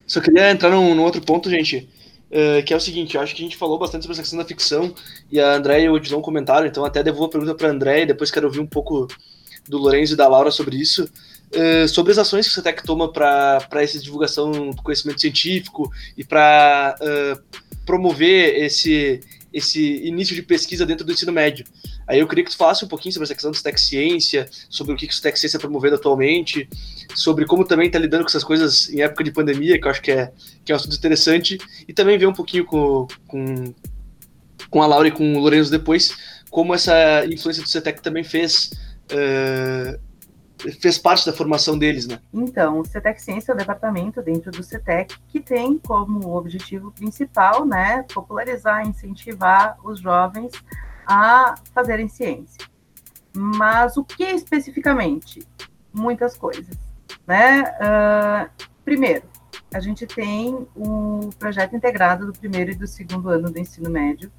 Speaker 3: Só queria entrar num, num outro ponto, gente, Uh, que é o seguinte, eu acho que a gente falou bastante sobre essa questão da ficção e a André e o Edson comentaram, então até devolvo a pergunta para a André e depois quero ouvir um pouco do Lourenço e da Laura sobre isso, uh, sobre as ações que o CETEC toma para essa divulgação do conhecimento científico e para uh, promover esse, esse início de pesquisa dentro do ensino médio. Aí eu queria que tu falasse um pouquinho sobre essa questão do Tech Ciência, sobre o que, que o Tech Ciência está promovendo atualmente, sobre como também está lidando com essas coisas em época de pandemia, que eu acho que é, que é um assunto interessante, e também ver um pouquinho com, com, com a Laura e com o Lourenço depois, como essa influência do CETEC também fez. Uh, fez parte da formação deles, né?
Speaker 6: Então, o CETEC Ciência é o departamento dentro do CETEC que tem como objetivo principal, né, popularizar, incentivar os jovens a fazerem ciência. Mas o que especificamente? Muitas coisas, né? Uh, primeiro, a gente tem o projeto integrado do primeiro e do segundo ano do ensino médio,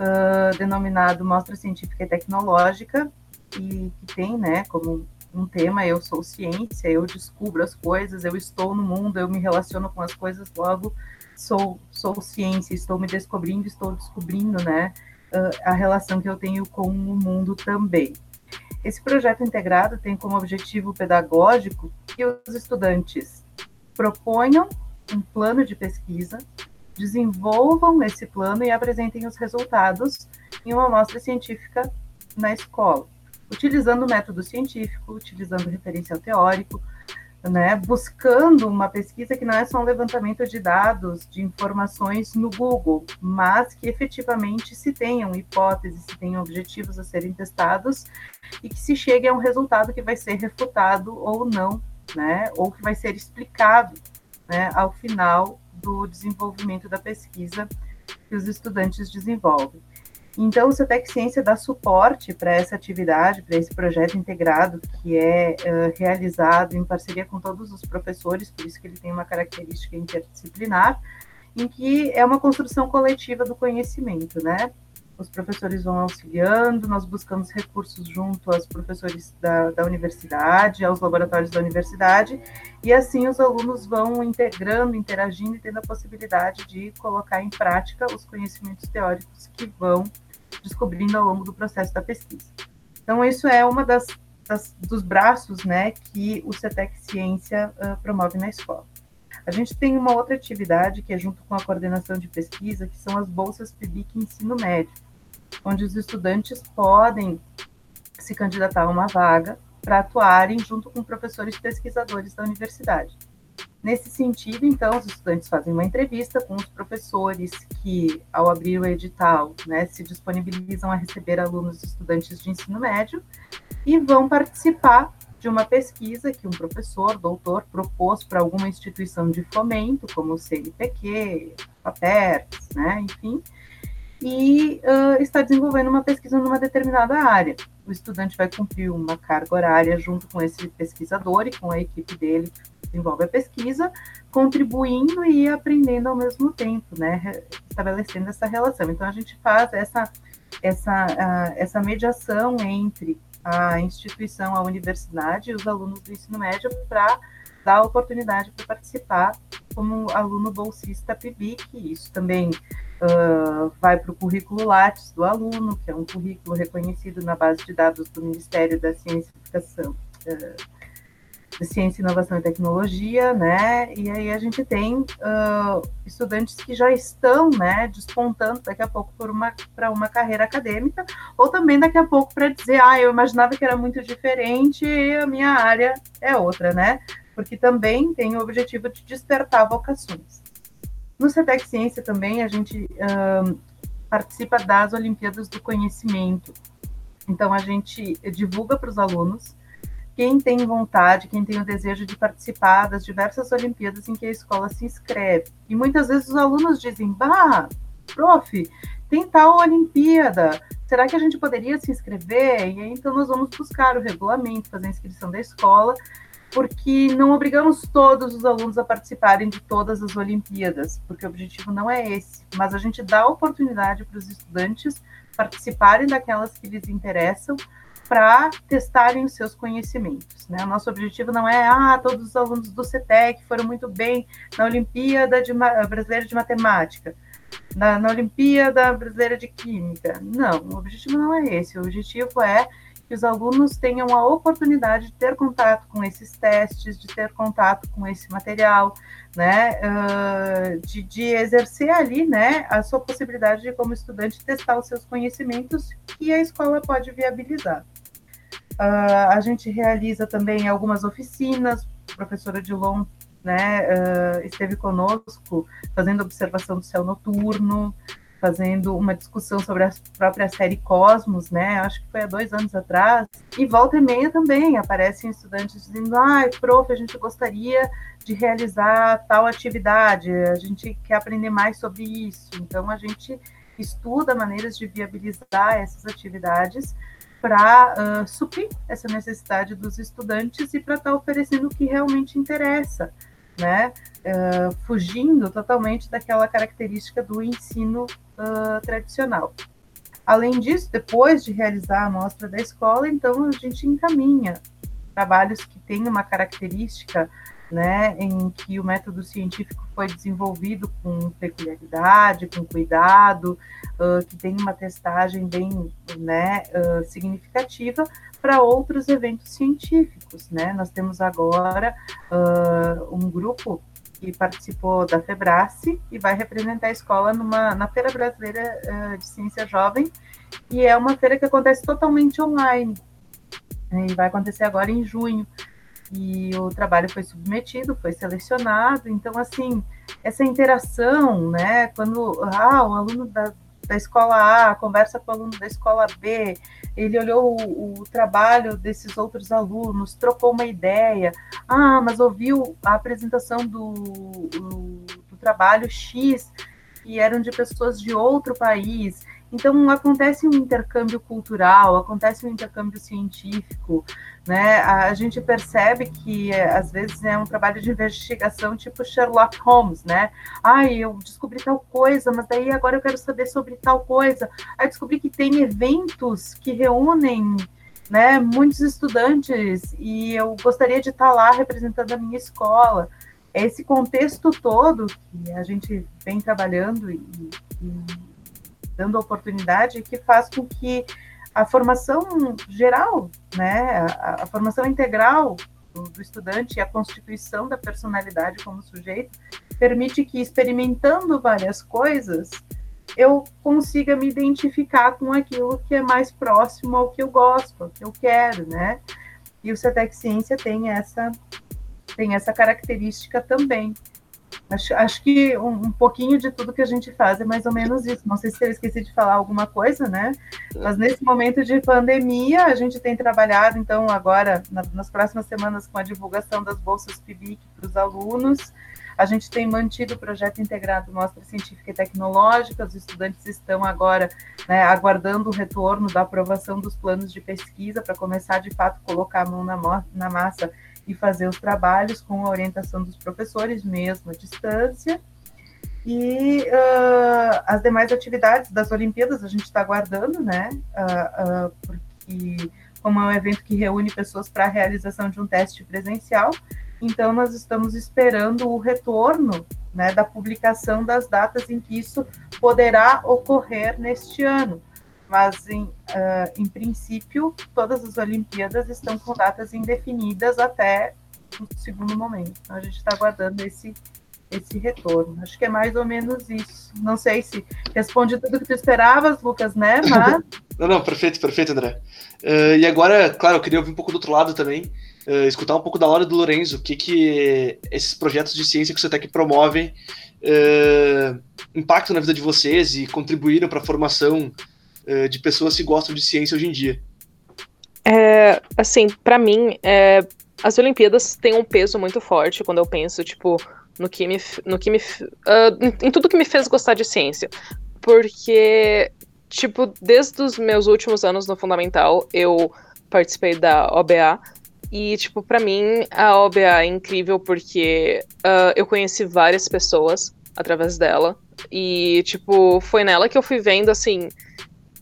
Speaker 6: uh, denominado Mostra Científica e Tecnológica, e que tem, né, como um tema, eu sou ciência, eu descubro as coisas, eu estou no mundo, eu me relaciono com as coisas, logo sou, sou ciência, estou me descobrindo, estou descobrindo, né, a relação que eu tenho com o mundo também. Esse projeto integrado tem como objetivo pedagógico que os estudantes proponham um plano de pesquisa, desenvolvam esse plano e apresentem os resultados em uma amostra científica na escola utilizando o método científico, utilizando referencial teórico, né, buscando uma pesquisa que não é só um levantamento de dados, de informações no Google, mas que efetivamente se tenham hipóteses, se tenham objetivos a serem testados e que se chegue a um resultado que vai ser refutado ou não, né, ou que vai ser explicado né, ao final do desenvolvimento da pesquisa que os estudantes desenvolvem. Então, o CETEC Ciência dá suporte para essa atividade, para esse projeto integrado, que é uh, realizado em parceria com todos os professores, por isso que ele tem uma característica interdisciplinar, em que é uma construção coletiva do conhecimento, né? Os professores vão auxiliando, nós buscamos recursos junto aos professores da, da universidade, aos laboratórios da universidade, e assim os alunos vão integrando, interagindo e tendo a possibilidade de colocar em prática os conhecimentos teóricos que vão descobrindo ao longo do processo da pesquisa. Então, isso é uma das, das dos braços né, que o CETEC Ciência uh, promove na escola. A gente tem uma outra atividade que é junto com a coordenação de pesquisa, que são as bolsas PIBIC Ensino Médio, onde os estudantes podem se candidatar a uma vaga para atuarem junto com professores pesquisadores da universidade. Nesse sentido, então, os estudantes fazem uma entrevista com os professores que, ao abrir o edital, né, se disponibilizam a receber alunos e estudantes de ensino médio e vão participar de uma pesquisa que um professor, doutor, propôs para alguma instituição de fomento, como o CNPq, FAPERS, né, enfim, e uh, está desenvolvendo uma pesquisa numa determinada área. O estudante vai cumprir uma carga horária junto com esse pesquisador e com a equipe dele desenvolve a pesquisa, contribuindo e aprendendo ao mesmo tempo, né, estabelecendo essa relação. Então a gente faz essa essa uh, essa mediação entre a instituição, a universidade e os alunos do ensino médio para dar a oportunidade para participar como aluno bolsista PIBIC. Isso também uh, vai para o currículo Lattes do aluno, que é um currículo reconhecido na base de dados do Ministério da Ciência e Educação. Uh, ciência, inovação e tecnologia, né? E aí a gente tem uh, estudantes que já estão, né, despontando daqui a pouco para uma, uma carreira acadêmica, ou também daqui a pouco para dizer, ah, eu imaginava que era muito diferente a minha área é outra, né? Porque também tem o objetivo de despertar vocações. No CETEC Ciência também a gente uh, participa das Olimpíadas do Conhecimento. Então a gente divulga para os alunos quem tem vontade, quem tem o desejo de participar das diversas Olimpíadas em que a escola se inscreve. E muitas vezes os alunos dizem: Bah, prof, tem tal Olimpíada, será que a gente poderia se inscrever? E aí então nós vamos buscar o regulamento, fazer a inscrição da escola, porque não obrigamos todos os alunos a participarem de todas as Olimpíadas, porque o objetivo não é esse, mas a gente dá oportunidade para os estudantes participarem daquelas que lhes interessam para testarem os seus conhecimentos. Né? O nosso objetivo não é, ah, todos os alunos do CETEC foram muito bem na Olimpíada de, Brasileira de Matemática, na, na Olimpíada Brasileira de Química. Não, o objetivo não é esse. O objetivo é que os alunos tenham a oportunidade de ter contato com esses testes, de ter contato com esse material, né, uh, de, de, exercer ali, né, a sua possibilidade de como estudante testar os seus conhecimentos que a escola pode viabilizar. Uh, a gente realiza também algumas oficinas, a professora Dilon né, uh, esteve conosco fazendo observação do céu noturno, fazendo uma discussão sobre a própria série Cosmos, né? Acho que foi há dois anos atrás. E volta e meia também aparecem estudantes dizendo: ah, prof, a gente gostaria de realizar tal atividade, a gente quer aprender mais sobre isso. Então, a gente estuda maneiras de viabilizar essas atividades para uh, suprir essa necessidade dos estudantes e para estar tá oferecendo o que realmente interessa né? Uh, fugindo totalmente daquela característica do ensino uh, tradicional. Além disso, depois de realizar a amostra da escola, então a gente encaminha trabalhos que têm uma característica né, em que o método científico foi desenvolvido com peculiaridade, com cuidado, uh, que tem uma testagem bem né, uh, significativa para outros eventos científicos. Né? Nós temos agora uh, um grupo que participou da Febrace e vai representar a escola numa, na Feira Brasileira de Ciência Jovem, e é uma feira que acontece totalmente online, né, e vai acontecer agora em junho e o trabalho foi submetido, foi selecionado. Então, assim, essa interação, né, quando ah, o aluno da, da escola A conversa com o aluno da escola B, ele olhou o, o trabalho desses outros alunos, trocou uma ideia, ah, mas ouviu a apresentação do, do, do trabalho X, que eram de pessoas de outro país. Então, acontece um intercâmbio cultural, acontece um intercâmbio científico, né? A gente percebe que, às vezes, é um trabalho de investigação tipo Sherlock Holmes, né? Ai, eu descobri tal coisa, mas daí agora eu quero saber sobre tal coisa. Aí descobri que tem eventos que reúnem né, muitos estudantes e eu gostaria de estar lá representando a minha escola. Esse contexto todo que a gente vem trabalhando e, e dando oportunidade que faz com que a formação geral, né, a, a formação integral do, do, estudante e a constituição da personalidade como sujeito permite que, experimentando várias coisas, eu consiga me identificar com aquilo que é mais próximo ao que eu gosto, ao que eu quero, né? E o CETEC Ciência tem essa, tem essa característica também. Acho, acho que um, um, pouquinho de tudo que a gente faz é mais ou menos isso. Não sei se eu esqueci de falar alguma coisa, né? Mas nesse momento de pandemia, a gente tem trabalhado, então, agora, na, nas próximas semanas, com a divulgação das bolsas PIBIC para os alunos. A gente tem mantido o projeto integrado Mostra Científica e Tecnológica. Os estudantes estão agora né, aguardando o retorno da aprovação dos planos de pesquisa para começar, de fato, colocar a mão na, na massa e fazer os trabalhos com a orientação dos professores, mesmo à distância. E uh, as demais atividades das Olimpíadas a gente está aguardando, né? Uh, uh, porque, como é um evento que reúne pessoas para a realização de um teste presencial, então nós estamos esperando o retorno né, da publicação das datas em que isso poderá ocorrer neste ano mas em, uh, em princípio todas as Olimpíadas estão com datas indefinidas até o segundo momento. Então a gente está aguardando esse esse retorno. Acho que é mais ou menos isso. Não sei se responde tudo que tu esperavas, Lucas, né? Mas...
Speaker 3: não, não, perfeito, perfeito, André. Uh, e agora, claro, eu queria ouvir um pouco do outro lado também, uh, escutar um pouco da hora do Lorenzo, o que que esses projetos de ciência que o CETEC promove uh, impactam na vida de vocês e contribuíram para a formação eh, de pessoas que gostam de ciência hoje em dia?
Speaker 4: É, assim, para mim, é, as Olimpíadas têm um peso muito forte quando eu penso, tipo, no que me, no que me, uh, em tudo que me fez gostar de ciência, porque, tipo, desde os meus últimos anos no fundamental, eu participei da OBA e, tipo, para mim a OBA é incrível porque uh, eu conheci várias pessoas através dela. E, tipo, foi nela que eu fui vendo assim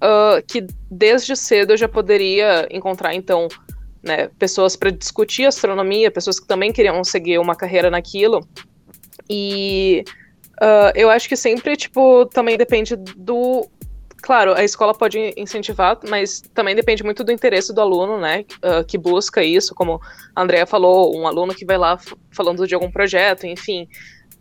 Speaker 4: uh, que desde cedo eu já poderia encontrar, então, né, pessoas para discutir astronomia, pessoas que também queriam seguir uma carreira naquilo. E uh, eu acho que sempre, tipo, também depende do. claro, a escola pode incentivar, mas também depende muito do interesse do aluno, né, uh, que busca isso, como a Andrea falou, um aluno que vai lá falando de algum projeto, enfim.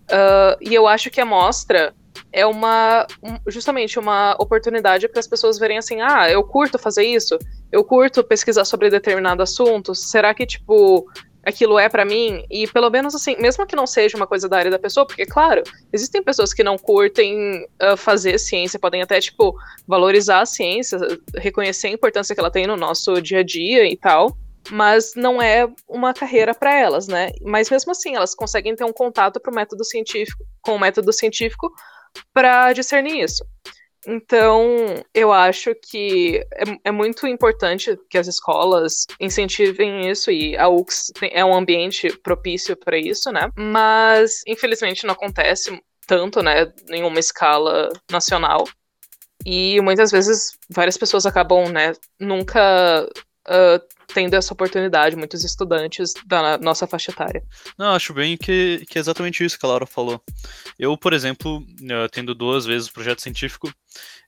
Speaker 4: Uh, e eu acho que a mostra é uma justamente uma oportunidade para as pessoas verem assim, ah, eu curto fazer isso, eu curto pesquisar sobre determinado assunto, será que tipo aquilo é para mim e pelo menos assim, mesmo que não seja uma coisa da área da pessoa, porque claro, existem pessoas que não curtem uh, fazer ciência, podem até tipo valorizar a ciência, reconhecer a importância que ela tem no nosso dia a dia e tal, mas não é uma carreira para elas, né? Mas mesmo assim, elas conseguem ter um contato pro método científico, com o método científico para discernir isso. Então, eu acho que é, é, muito importante que as escolas incentivem isso e a UX é um ambiente propício para isso, né? Mas, infelizmente, não acontece tanto, né, em uma escala nacional. E muitas vezes várias pessoas acabam, né, nunca uh, tendo essa oportunidade, muitos estudantes da nossa faixa etária.
Speaker 5: Não, acho bem que, que é exatamente isso que a Laura falou. Eu, por exemplo, eh, tendo duas vezes o projeto científico,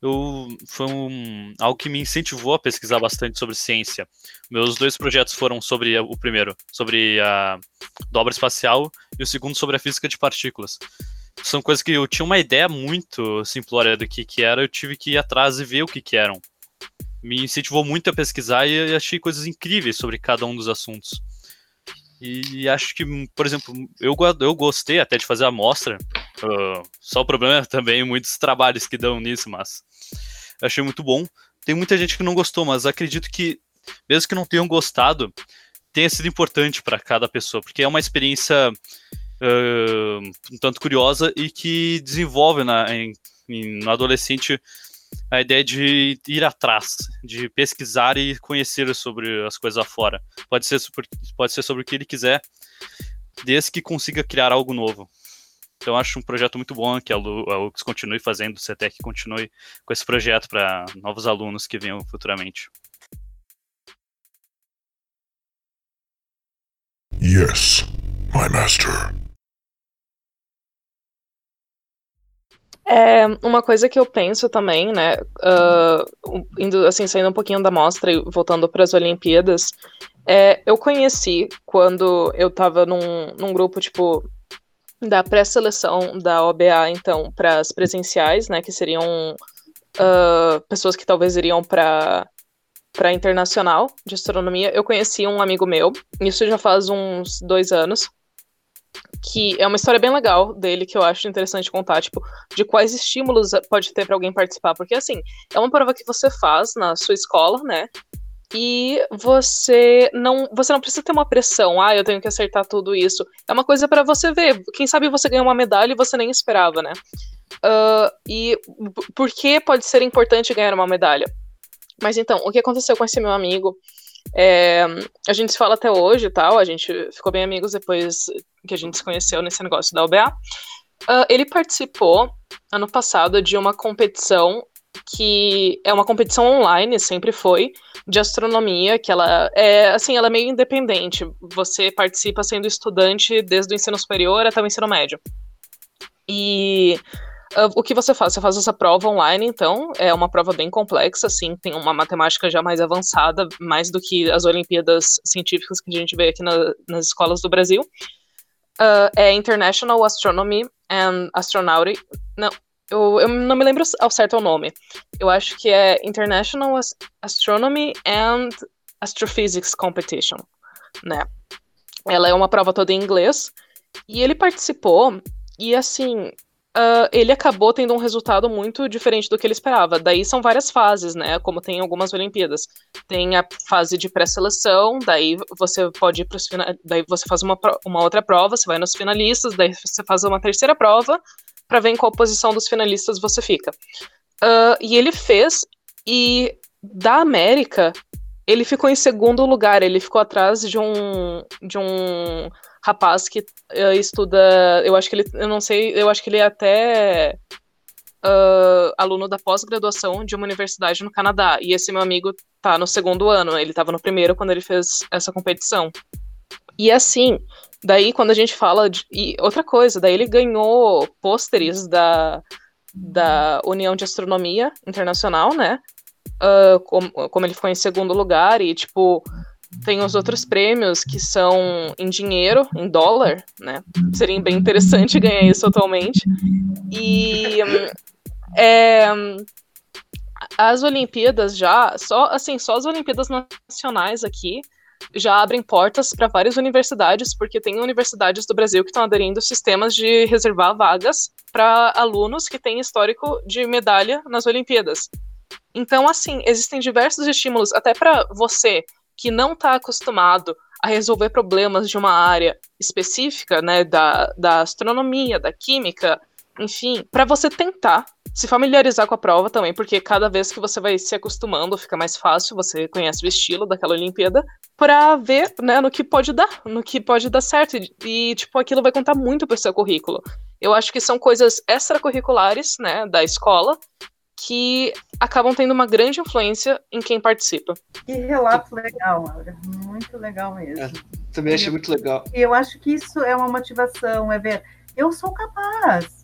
Speaker 5: eu, foi um, algo que me incentivou a pesquisar bastante sobre ciência. Meus dois projetos foram sobre o primeiro, sobre a dobra espacial, e o segundo sobre a física de partículas. São coisas que eu tinha uma ideia muito simplória do que, que era, eu tive que ir atrás e ver o que, que eram me incentivou muito a pesquisar e achei coisas incríveis sobre cada um dos assuntos. E acho que, por exemplo, eu, eu gostei até de fazer a amostra. Uh, só o problema é também muitos trabalhos que dão nisso, mas achei muito bom. Tem muita gente que não gostou, mas acredito que, mesmo que não tenham gostado, tenha sido importante para cada pessoa, porque é uma experiência uh, um tanto curiosa e que desenvolve na, em, em, no adolescente a ideia de ir atrás, de pesquisar e conhecer sobre as coisas afora. Pode ser, sobre, pode ser sobre o que ele quiser, desde que consiga criar algo novo. Então acho um projeto muito bom que a UX continue fazendo, o CETEC continue com esse projeto para novos alunos que venham futuramente.
Speaker 8: Yes, my master.
Speaker 4: É, uma coisa que eu penso também, né, uh, indo, assim, saindo um pouquinho da mostra e voltando para as Olimpíadas, é, eu conheci quando eu estava num, num grupo, tipo, da pré-seleção da OBA, então, para as presenciais, né, que seriam uh, pessoas que talvez iriam para para internacional de astronomia, eu conheci um amigo meu, isso já faz uns dois anos, que é uma história bem legal dele que eu acho interessante contar, tipo, de quais estímulos pode ter para alguém participar, porque assim, é uma prova que você faz na sua escola, né? E você não, você não precisa ter uma pressão, ah, eu tenho que acertar tudo isso. É uma coisa para você ver. Quem sabe você ganha uma medalha e você nem esperava, né? Uh, e por que pode ser importante ganhar uma medalha? Mas então, o que aconteceu com esse meu amigo é, a gente se fala até hoje e tal, a gente ficou bem amigos depois que a gente se conheceu nesse negócio da OBA. Uh, ah, ele participou ano passado de uma competição que é uma competição online, sempre foi, de astronomia, que ela é, assim, ela é meio independente. Você participa sendo estudante desde o ensino superior até o ensino médio. E Uh, o que você faz? Você faz essa prova online, então, é uma prova bem complexa, assim, tem uma matemática já mais avançada, mais do que as Olimpíadas Científicas que a gente vê aqui na, nas escolas do Brasil. Uh, é International Astronomy and Astronautics. Não, eu, eu, não me lembro ao certo o nome. Eu acho que é International As Astronomy and Astrophysics Competition, né? Ela é uma prova toda em inglês. E ele participou, e assim, Uh, ele acabou tendo um resultado muito diferente do que ele esperava. Daí são várias fases, né? Como tem algumas Olimpíadas. Tem a fase de pré-seleção, daí você pode ir para os daí você faz uma, uma outra prova, você vai nos finalistas, daí você faz uma terceira prova para ver em qual posição dos finalistas você fica. Uh, e ele fez, e da América, ele ficou em segundo lugar, ele ficou atrás de um de um rapaz que uh, estuda, eu acho que ele, eu não sei, eu acho que ele é até uh, aluno da pós-graduação de uma universidade no Canadá. E esse meu amigo tá no segundo ano, ele tava no primeiro quando ele fez essa competição. E assim, daí quando a gente fala de. E outra coisa, daí ele ganhou pôsteres da, da União de Astronomia Internacional, né? Uh, como, como ele ficou em segundo lugar, e tipo, tem os outros prêmios que são em dinheiro, em dólar, né? Seria bem interessante ganhar isso atualmente. E é, as Olimpíadas já, só assim, só as Olimpíadas nacionais aqui já abrem portas para várias universidades, porque tem universidades do Brasil que estão aderindo sistemas de reservar vagas para alunos que têm histórico de medalha nas Olimpíadas. Então, assim, existem diversos estímulos, até para você que não está acostumado a resolver problemas de uma área específica, né, da, da astronomia, da química, enfim, para você tentar se familiarizar com a prova também, porque cada vez que você vai se acostumando, fica mais fácil, você conhece o estilo daquela Olimpíada, para ver, né, no que pode dar, no que pode dar certo. E, tipo, aquilo vai contar muito pro seu currículo. Eu acho que são coisas extracurriculares, né, da escola, que acabam tendo uma grande influência em quem participa.
Speaker 6: Que relato legal, Laura. Muito legal mesmo. É,
Speaker 3: também achei muito legal.
Speaker 6: Eu acho que isso é uma motivação, é ver, eu sou capaz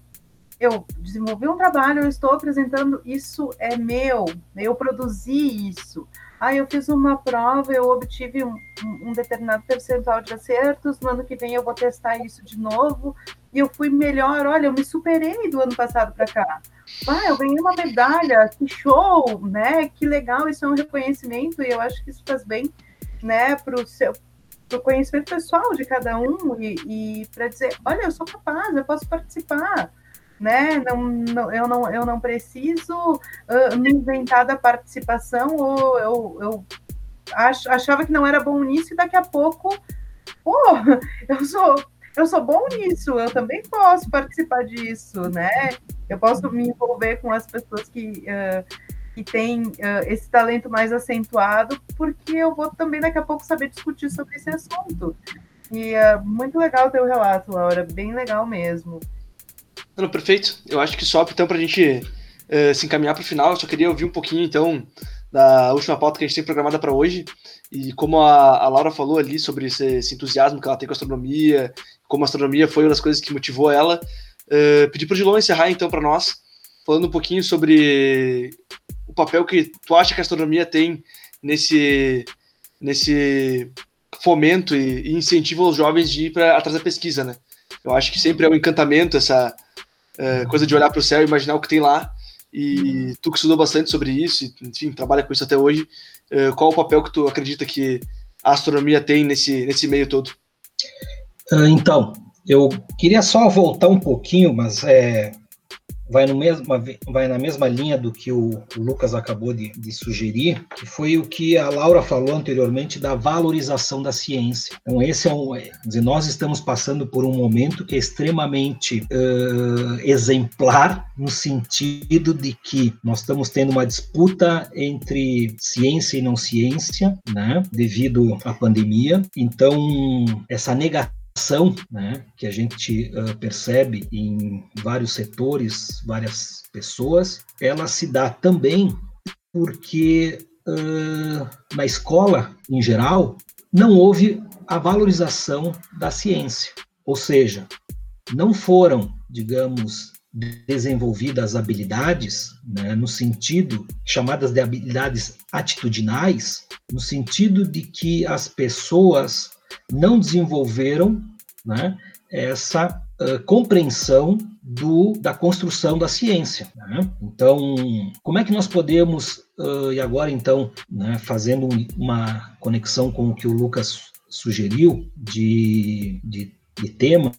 Speaker 6: eu desenvolvi um trabalho, eu estou apresentando, isso é meu, eu produzi isso. Ah, eu fiz uma prova, eu obtive um, um, determinado percentual de acertos, no ano que vem eu vou testar isso de novo, e eu fui melhor, olha, eu me superei do ano passado para cá. Ah, eu ganhei uma medalha, que show, né? Que legal, isso é um reconhecimento, e eu acho que isso faz bem, né, para o seu pro conhecimento pessoal de cada um e, e para dizer, olha, eu sou capaz, eu posso participar né? Não, não, eu, não, eu não preciso uh, me inventar da participação, ou eu, eu ach, achava que não era bom nisso, e daqui a pouco, pô, eu sou, eu sou bom nisso, eu também posso participar disso, né? Eu posso me envolver com as pessoas que. Uh, que têm uh, esse talento mais acentuado, porque eu vou também daqui a pouco saber discutir sobre esse assunto. E é uh, muito legal o teu relato, Laura, bem legal mesmo.
Speaker 3: Não, perfeito. Eu acho que só então para a gente uh, se encaminhar para o final, eu só queria ouvir um pouquinho então da última pauta que a gente tem programada para hoje e como a, a, Laura falou ali sobre esse, esse, entusiasmo que ela tem com a astronomia, como astronomia foi uma das coisas que motivou ela. Uh, pedir para o Dilon encerrar então para nós, falando um pouquinho sobre o papel que tu acha que a astronomia tem nesse nesse fomento e, e incentivo aos jovens de ir para atrás da pesquisa, né? Eu acho que sempre é um encantamento essa é, coisa de olhar para o céu e imaginar o que tem lá. E tu que estudou bastante sobre isso, enfim, trabalha com isso até hoje, é, qual o papel que tu acredita que a astronomia tem nesse, nesse meio todo?
Speaker 7: Ah, então, eu queria só voltar um pouquinho, mas é, vai, no mesmo, vai na mesma linha do que o, Lucas acabou de, de, sugerir, que foi o que a Laura falou anteriormente da valorização da ciência. Então, esse é um. É, dizer, nós estamos passando por um momento que é extremamente uh, exemplar, no sentido de que nós estamos tendo uma disputa entre ciência e não ciência, né, devido à pandemia. Então, essa negação ação né, que a gente uh, percebe em vários setores, várias pessoas, ela se dá também porque uh, na escola, em geral, não houve a valorização da ciência. Ou seja, não foram, digamos, desenvolvidas habilidades, né, no sentido, chamadas de habilidades atitudinais, no sentido de que as pessoas não desenvolveram né, essa uh, compreensão do, da construção da ciência. Né? Então, como é que nós podemos, uh, e agora então, né, fazendo uma conexão com o que o Lucas sugeriu de, de, de tema,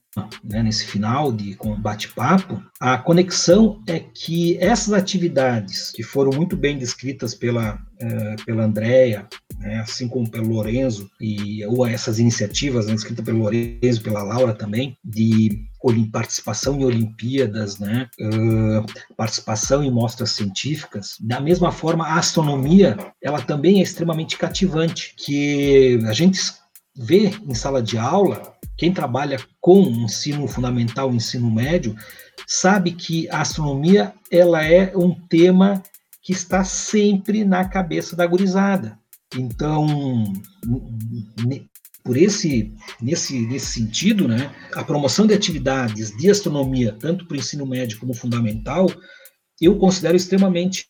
Speaker 7: né, nesse final de bate-papo, a conexão é que essas atividades que foram muito bem descritas pela, uh, pela Andrea, né, assim como pelo Lorenzo, e, ou essas iniciativas né, descritas pelo Lorenzo, pela Laura também, de participação em Olimpíadas, né, uh, participação em mostras científicas, da mesma forma a astronomia, ela também é extremamente cativante, que a gente vê em sala de aula, quem trabalha com ensino fundamental, ensino médio, sabe que a astronomia ela é um tema que está sempre na cabeça da gurizada. Então, por esse nesse nesse sentido, né, a promoção de atividades de astronomia tanto para o ensino médio como fundamental, eu considero extremamente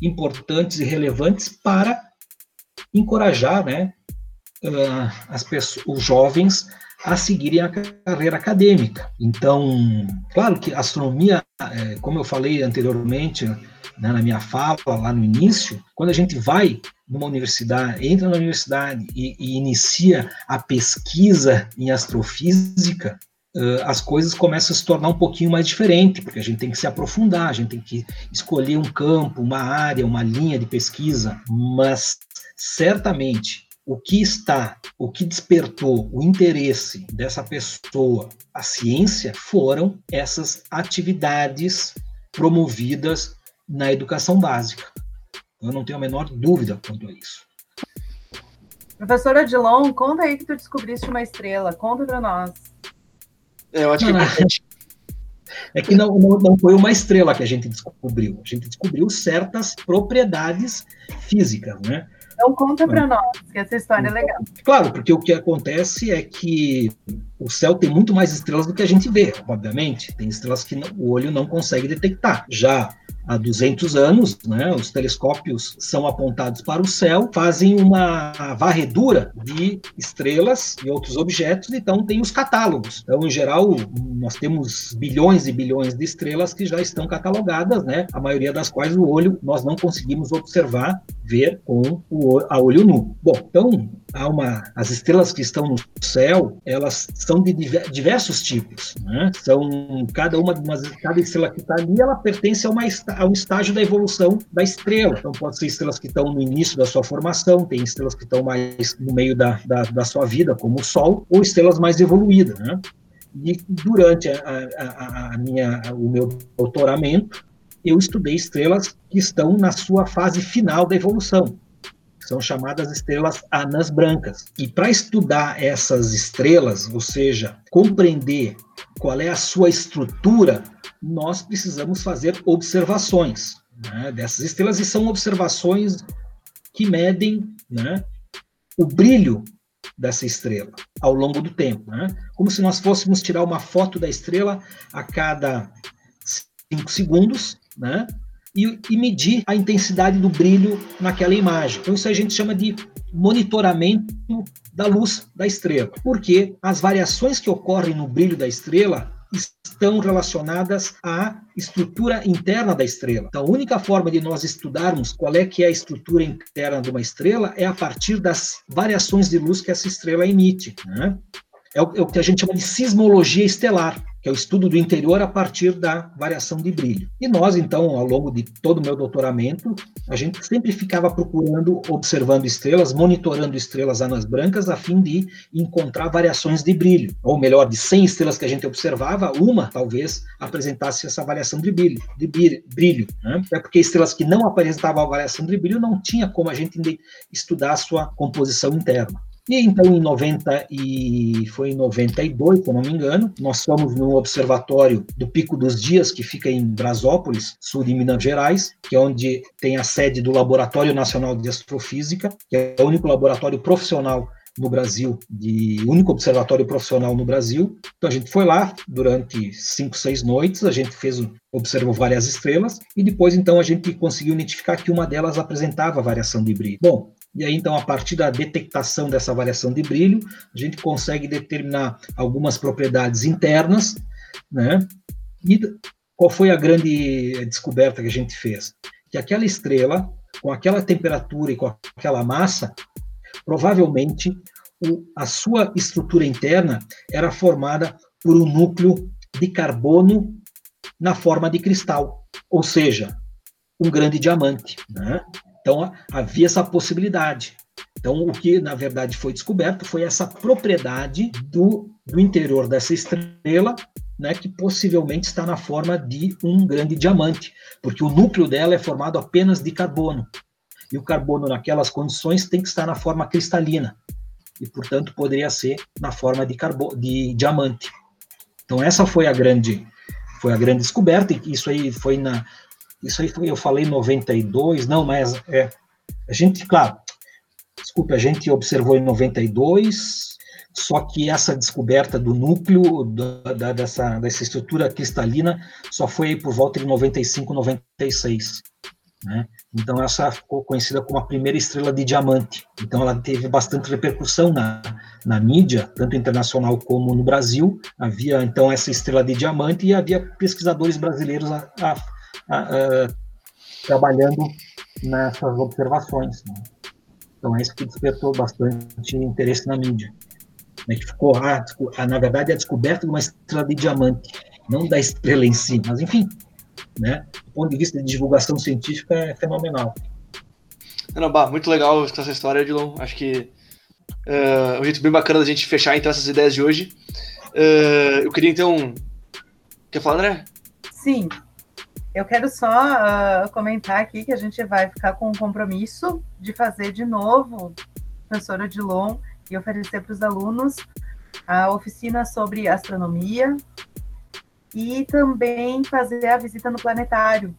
Speaker 7: importantes e relevantes para encorajar, né, as pessoas, os jovens a seguirem a carreira acadêmica. Então, claro que a astronomia, é, como eu falei anteriormente, né, na minha fala lá no início, quando a gente vai numa universidade, entra na universidade e, e inicia a pesquisa em astrofísica, uh, as coisas começam a se tornar um pouquinho mais diferentes, porque a gente tem que se aprofundar, a gente tem que escolher um campo, uma área, uma linha de pesquisa, mas certamente o que está, o que despertou o interesse dessa pessoa à ciência foram essas atividades promovidas na educação básica. Eu não tenho a menor dúvida quanto a isso.
Speaker 6: Professora Adilon, conta aí que tu descobriste uma estrela. Conta para nós.
Speaker 3: É, eu acho que
Speaker 7: é, é que não, não, não, foi uma estrela que a gente descobriu. A gente descobriu certas propriedades físicas, né?
Speaker 6: Então conta para nós, que essa história é legal.
Speaker 7: Claro, porque o que acontece é que o céu tem muito mais estrelas do que a gente vê, obviamente. Tem estrelas que o olho não consegue detectar. Já há 200 anos, né, os telescópios são apontados para o céu, fazem uma varredura de estrelas e outros objetos, então tem os catálogos. Então, em geral, nós temos bilhões e bilhões de estrelas que já estão catalogadas, né, a maioria das quais o olho nós não conseguimos observar, ver com o a olho nu. Bom, então há uma as estrelas que estão no céu, elas são de diversos tipos, né? São cada uma cada estrela que está ali, ela pertence a uma a um estágio da evolução da estrela. Então, pode ser estrelas que estão no início da sua formação, tem estrelas que estão mais no meio da, da, da sua vida, como o Sol, ou estrelas mais evoluídas. Né? E durante a, a, a minha, o meu doutoramento, eu estudei estrelas que estão na sua fase final da evolução, são chamadas estrelas anãs brancas. E para estudar essas estrelas, ou seja, compreender qual é a sua estrutura, nós precisamos fazer observações né, dessas estrelas, e são observações que medem né, o brilho dessa estrela ao longo do tempo. Né? Como se nós fôssemos tirar uma foto da estrela a cada cinco segundos, né? E, e, medir a intensidade do brilho naquela imagem. Então, isso a gente chama de monitoramento da luz da estrela, porque as variações que ocorrem no brilho da estrela estão relacionadas à estrutura interna da estrela. Então, a única forma de nós estudarmos qual é que é a estrutura interna de uma estrela é a partir das variações de luz que essa estrela emite. Né? É, o, é o que a gente chama de sismologia estelar que é o estudo do interior a partir da variação de brilho. E nós, então, ao longo de todo o meu doutoramento, a gente sempre ficava procurando, observando estrelas, monitorando estrelas anãs brancas, a fim de encontrar variações de brilho. Ou melhor, de 100 estrelas que a gente observava, uma talvez apresentasse essa variação de brilho. De brilho né? É porque estrelas que não apresentavam a variação de brilho não tinha como a gente estudar a sua composição interna. E então, em 90 e foi em 92, se não me engano, nós fomos no observatório do Pico dos Dias, que fica em Brasópolis, sul de Minas Gerais, que é onde tem a sede do Laboratório Nacional de Astrofísica, que é o único laboratório profissional no Brasil, de único observatório profissional no Brasil. Então a gente foi lá durante cinco, seis noites, a gente fez observou várias estrelas e depois então a gente conseguiu identificar que uma delas apresentava variação de brilho. Bom, e aí, então, a partir da detectação dessa variação de brilho, a gente consegue determinar algumas propriedades internas, né? E qual foi a grande descoberta que a gente fez? Que aquela estrela, com aquela temperatura e com aquela massa, provavelmente o, a sua estrutura interna era formada por um núcleo de carbono na forma de cristal, ou seja, um grande diamante. Né? Então, havia essa possibilidade. Então, o que, na verdade, foi descoberto foi essa propriedade do, do interior dessa estrela, né, que possivelmente está na forma de um grande diamante, porque o núcleo dela é formado apenas de carbono. E o carbono, naquelas condições, tem que estar na forma cristalina. E, portanto, poderia ser na forma de, de diamante. Então, essa foi a grande foi a grande descoberta, e isso aí foi na, isso aí foi, eu falei 92, não, mas é, a gente, claro, desculpe, a gente observou em 92, só que essa descoberta do núcleo da, da, dessa, dessa estrutura cristalina só foi por volta de 95, 96. Né? Então, essa ficou conhecida como a primeira estrela de diamante. Então, ela teve bastante repercussão na, na mídia, tanto internacional como no Brasil. Havia, então, essa estrela de diamante e havia pesquisadores brasileiros a, a, a, trabalhando nessas observações. Né? Então, é isso que despertou bastante interesse na mídia. Né? Que ficou, ah, na verdade, a descoberta de uma estrela de diamante, não da estrela em si, mas, enfim, né? Do ponto de vista de divulgação científica, é fenomenal.
Speaker 3: Não, bah, muito legal essa história, Edilon. Acho que uh, um jeito bem bacana da gente fechar então essas ideias de hoje. Uh, eu queria então. Quer falar, André?
Speaker 6: Sim. Eu quero só uh, comentar aqui que a gente vai ficar com o compromisso de fazer de novo, professora Odilon, e oferecer para os alunos a oficina sobre astronomia, e também fazer a visita no planetário,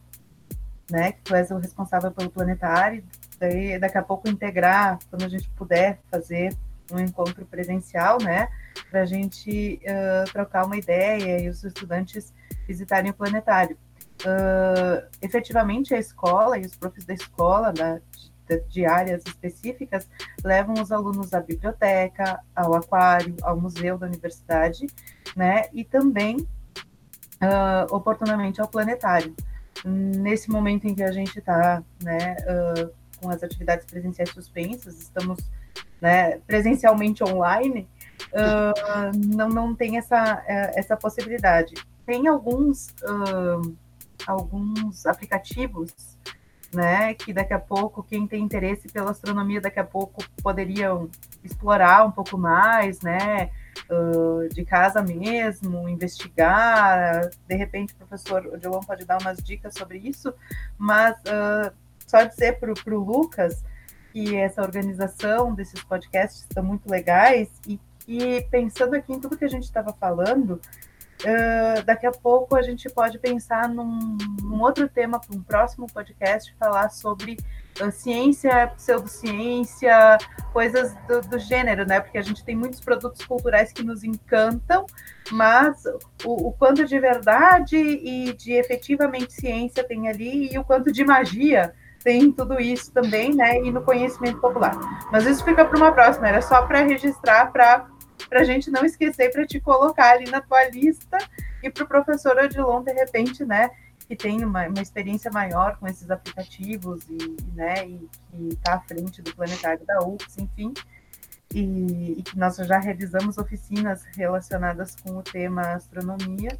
Speaker 6: né? Que tu és o responsável pelo planetário, daí daqui a pouco integrar, quando a gente puder fazer um encontro presencial, né? Para a gente uh, trocar uma ideia e os estudantes visitarem o planetário. Uh, efetivamente, a escola e os professores da escola, da, de, de áreas específicas, levam os alunos à biblioteca, ao aquário, ao museu da universidade, né? E também uh, oportunamente ao planetário. Nesse momento em que a gente está né, uh, com as atividades presenciais suspensas, estamos né, presencialmente online, uh, não, não tem essa, essa possibilidade. Tem alguns, alguns aplicativos né, que daqui a pouco, quem tem interesse pela astronomia, daqui a pouco poderiam explorar um pouco mais, né, uh, de casa mesmo, investigar. De repente, o professor Odilon pode dar umas dicas sobre isso, mas uh, só dizer para o Lucas que essa organização desses podcasts estão muito legais e que, pensando aqui em tudo que a gente estava falando, Uh, daqui a pouco a gente pode pensar num, num outro tema para um próximo podcast, falar sobre uh, ciência, pseudociência, coisas do, do, gênero, né? Porque a gente tem muitos produtos culturais que nos encantam, mas o, o quanto de verdade e de efetivamente ciência tem ali e o quanto de magia tem tudo isso também, né? E no conhecimento popular. Mas isso fica para uma próxima, era só para registrar para para a gente não esquecer para te colocar ali na tua lista e para o professor Odilon, de repente, né, que tem uma, uma experiência maior com esses aplicativos e, né, e que está à frente do planetário da UFS, enfim, e, e, que nós já realizamos oficinas relacionadas com o tema astronomia,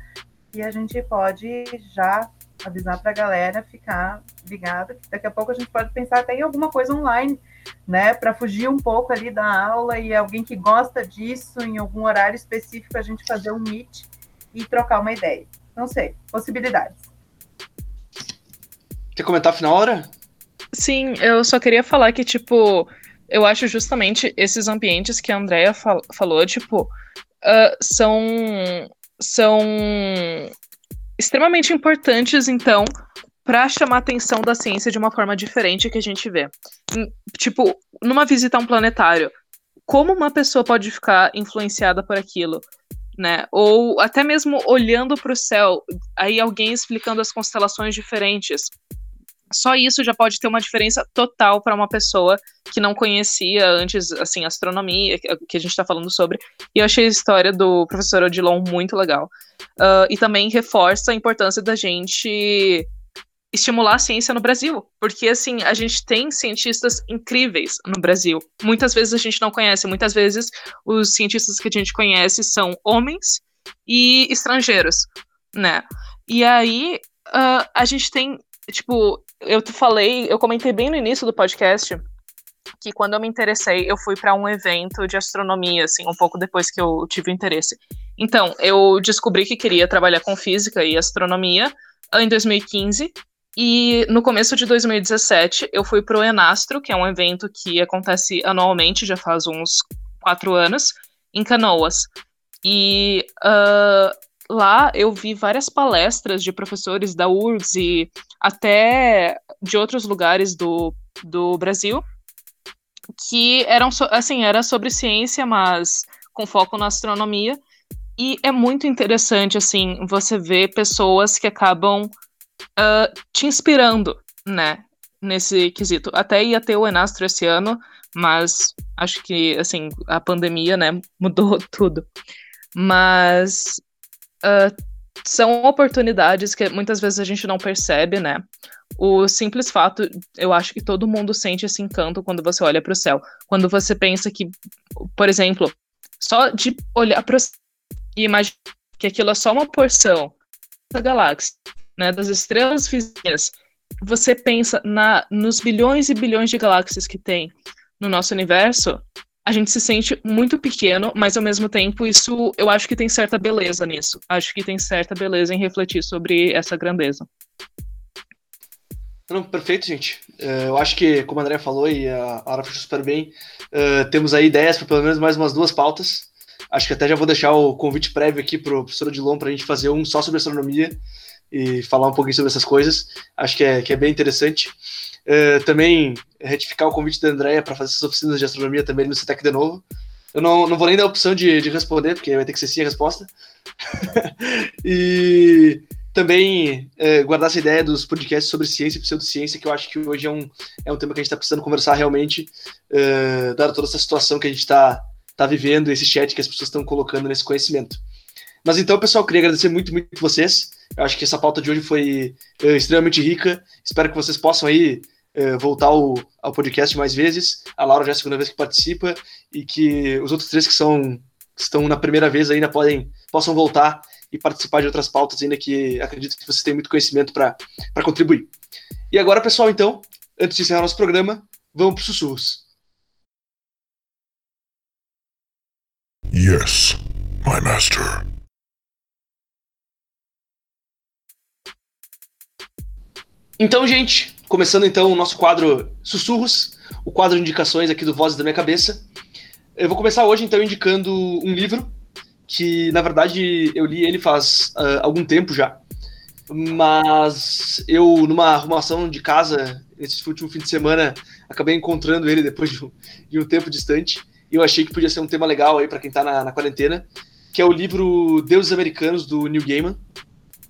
Speaker 6: e a gente pode já avisar para a galera ficar ligada, que daqui a pouco a gente pode pensar até em alguma coisa online, né, para fugir um pouco ali da aula e alguém que gosta disso, em algum horário específico, a gente fazer um meet e trocar uma ideia. Não sei, possibilidades.
Speaker 3: Quer comentar a final hora?
Speaker 4: Sim, eu só queria falar que, tipo, eu acho justamente esses ambientes que a Andrea fal falou, tipo, uh, são, são extremamente importantes, então, para chamar a atenção da ciência de uma forma diferente que a gente vê. Tipo, numa visita a um planetário, como uma pessoa pode ficar influenciada por aquilo? Né? Ou até mesmo olhando para o céu, aí alguém explicando as constelações diferentes. Só isso já pode ter uma diferença total para uma pessoa que não conhecia antes, assim, astronomia, que a gente está falando sobre. E eu achei a história do professor Odilon muito legal. Uh, e também reforça a importância da gente estimular a ciência no Brasil, porque assim, a gente tem cientistas incríveis no Brasil. Muitas vezes a gente não conhece, muitas vezes os cientistas que a gente conhece são homens e estrangeiros, né? E aí uh, a gente tem, tipo, eu falei, eu comentei bem no início do podcast que quando eu me interessei, eu fui para um evento de astronomia, assim, um pouco depois que eu tive interesse. Então, eu descobri que queria trabalhar com física e astronomia em 2015 e no começo de 2017, eu fui para o Enastro, que é um evento que acontece anualmente, já faz uns quatro anos, em Canoas. E uh, lá eu vi várias palestras de professores da URGS e até de outros lugares do, do Brasil, que eram, assim, era sobre ciência, mas com foco na astronomia. E é muito interessante, assim, você ver pessoas que acabam uh, te inspirando, né? Nesse quesito. Até ia ter o Enastro esse ano, mas acho que, assim, a pandemia, né, mudou tudo. Mas uh, são oportunidades que muitas vezes a gente não percebe, né? O simples fato, eu acho que todo mundo sente esse encanto quando você olha para o céu. Quando você pensa que, por exemplo, só de olhar para o céu e imaginar que aquilo é só uma porção da galáxia, né, das estrelas vizinhas, você pensa na, nos bilhões e bilhões de galáxias que tem no nosso universo, a gente se sente muito pequeno, mas ao mesmo tempo isso eu acho que tem certa beleza nisso. Acho que tem certa beleza em refletir sobre essa grandeza.
Speaker 3: Não, perfeito, gente. Uh, eu acho que, como a André falou e a Ara fechou super bem, uh, temos aí ideias para pelo menos mais umas duas pautas. Acho que até já vou deixar o convite prévio aqui para o professor Odilon para a gente fazer um só sobre astronomia e falar um pouquinho sobre essas coisas. Acho que é, que é bem interessante. Uh, também retificar o convite da Andréia para fazer essas oficinas de astronomia também no CETEC de novo. Eu não, não vou nem dar a opção de, de responder, porque vai ter que ser sim a resposta. e também é, guardar essa ideia dos podcasts sobre ciência e pseudociência, que eu acho que hoje é um, é um tema que a gente está precisando conversar realmente, é, dada toda essa situação que a gente está tá vivendo, esse chat que as pessoas estão colocando nesse conhecimento. Mas então, pessoal, queria agradecer muito, muito vocês. Eu acho que essa pauta de hoje foi é, extremamente rica. Espero que vocês possam aí é, voltar ao, ao podcast mais vezes. A Laura já é a segunda vez que participa e que os outros três que são que estão na primeira vez ainda podem possam voltar e participar de outras pautas, ainda que acredito que vocês têm muito conhecimento para contribuir. E agora, pessoal, então, antes de encerrar nosso programa, vamos para os sussurros.
Speaker 8: Yes, my master.
Speaker 3: Então, gente, começando então o nosso quadro Sussurros, o quadro de indicações aqui do Vozes da Minha Cabeça. Eu vou começar hoje então indicando um livro que na verdade eu li ele faz uh, algum tempo já, mas eu numa arrumação de casa esse último fim de semana acabei encontrando ele depois de um, de um tempo distante e eu achei que podia ser um tema legal aí para quem está na, na, quarentena, que é o livro Deuses Americanos do Neil Gaiman.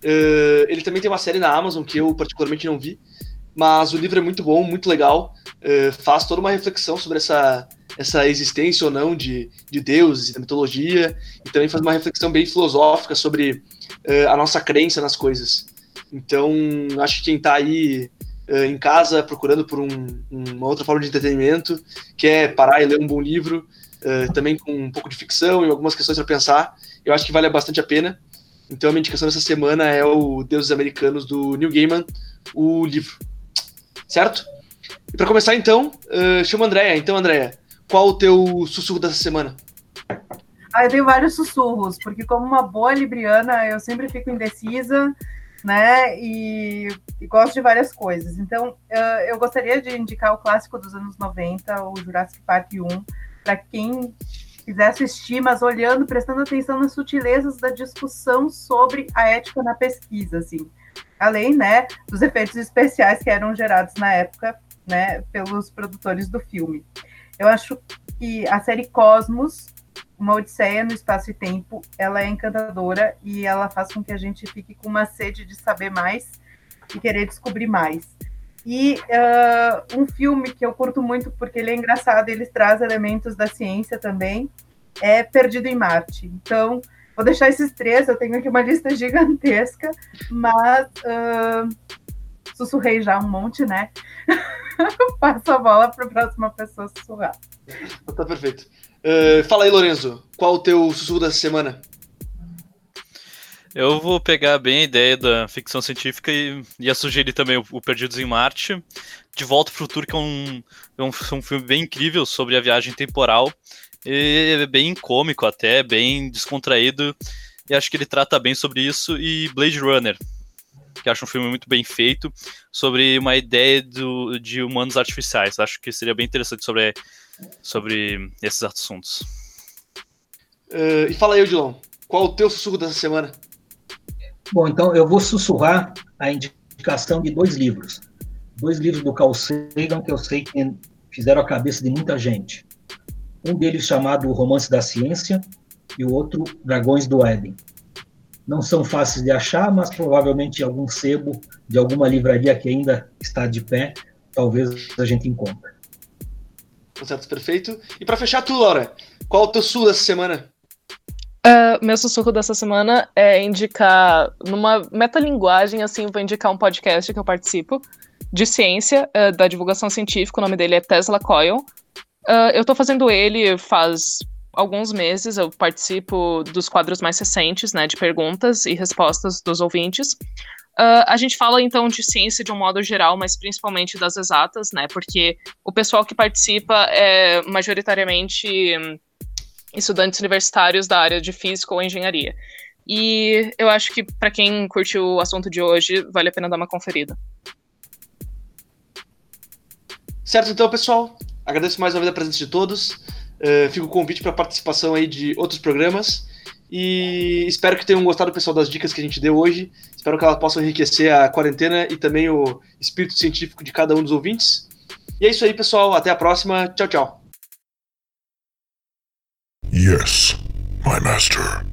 Speaker 3: Uh, ele também tem uma série na Amazon que eu particularmente não vi, mas o livro é muito bom, muito legal, uh, faz toda uma reflexão sobre essa essa existência ou não de, de deuses da mitologia, e também faz uma reflexão bem filosófica sobre uh, a nossa crença nas coisas. Então, acho que quem está aí em casa procurando por um, uma outra forma de entretenimento, quer parar e ler um bom livro, também com um pouco de ficção e algumas questões para pensar, eu acho que vale bastante a pena. Então, a minha indicação dessa semana é o Deuses Americanos do Neil Gaiman, o livro. Certo? E para começar, então, uh, chama a Andréia. Então, Andréia, qual o teu sussurro dessa semana?
Speaker 6: Ah, eu tenho vários sussurros, porque como uma boa libriana, eu sempre fico indecisa, né? E, e gosto de várias coisas. Então, uh, eu gostaria de indicar o clássico dos anos 90, o Jurassic Park 1, para quem quiser assistir, mas olhando, prestando atenção nas sutilezas da discussão sobre a ética na pesquisa, assim. Além, né, dos efeitos especiais que eram gerados na época, né, pelos produtores do filme. Eu acho que a série Cosmos, uma Odisseia no Espaço e Tempo, ela é encantadora e ela faz com que a gente fique com uma sede de saber mais e querer descobrir mais. E uh, um filme que eu curto muito porque ele é engraçado, ele traz elementos da ciência também, é Perdido em Marte. Então, vou deixar esses três, eu tenho aqui uma lista gigantesca, mas uh, sussurrei já um monte, né? Passo a bola para a próxima pessoa sussurrar.
Speaker 3: Tá perfeito. Uh, fala aí, Lorenzo, qual o teu sussurro dessa semana?
Speaker 5: Eu vou pegar bem a ideia da ficção científica e ia sugerir também o, Perdidos em Marte. De Volta ao Futuro, que é um, é um, um filme bem incrível sobre a viagem temporal. E é bem cômico até, bem descontraído. E acho que ele trata bem sobre isso. E Blade Runner, que acho um filme muito bem feito, sobre uma ideia do, de humanos artificiais. Acho que seria bem interessante sobre, sobre esses assuntos.
Speaker 3: Uh, e fala aí, Odilon, qual o teu sussurro dessa semana?
Speaker 7: Bom, então eu vou sussurrar a indicação de dois livros. Dois livros do Carl Sagan que eu sei que fizeram a cabeça de muita gente. Um deles chamado Romance da Ciência, e o outro Dragões do Éden. Não são fáceis de achar, mas provavelmente algum sebo de alguma livraria que ainda está de pé, talvez a gente encontre.
Speaker 3: Tá certo, perfeito. E para fechar tu, Laura, qual é o teu sul dessa semana?
Speaker 4: Uh, meu sussurro dessa semana é indicar, numa metalinguagem, assim, vou indicar um podcast que eu participo, de ciência, uh, da divulgação científica, o nome dele é Tesla Coil. Uh, eu tô fazendo ele faz alguns meses, eu participo dos quadros mais recentes, né, de perguntas e respostas dos ouvintes. A gente fala então de ciência de um modo geral, mas principalmente das exatas, né? Porque o pessoal que participa é majoritariamente hum, estudantes universitários da área de física ou engenharia. E eu acho que para quem curte o assunto de hoje, vale a pena dar uma conferida.
Speaker 3: Certo, então, pessoal. Agradeço mais uma vez a presença de todos. Uh, fica o convite para participação aí de outros programas. E espero que tenham gostado, pessoal, das dicas que a gente deu hoje. Espero que elas possam enriquecer a quarentena e também o espírito científico de cada um dos ouvintes. E é isso aí, pessoal. Até a próxima. Tchau, tchau.
Speaker 8: Yes, my master.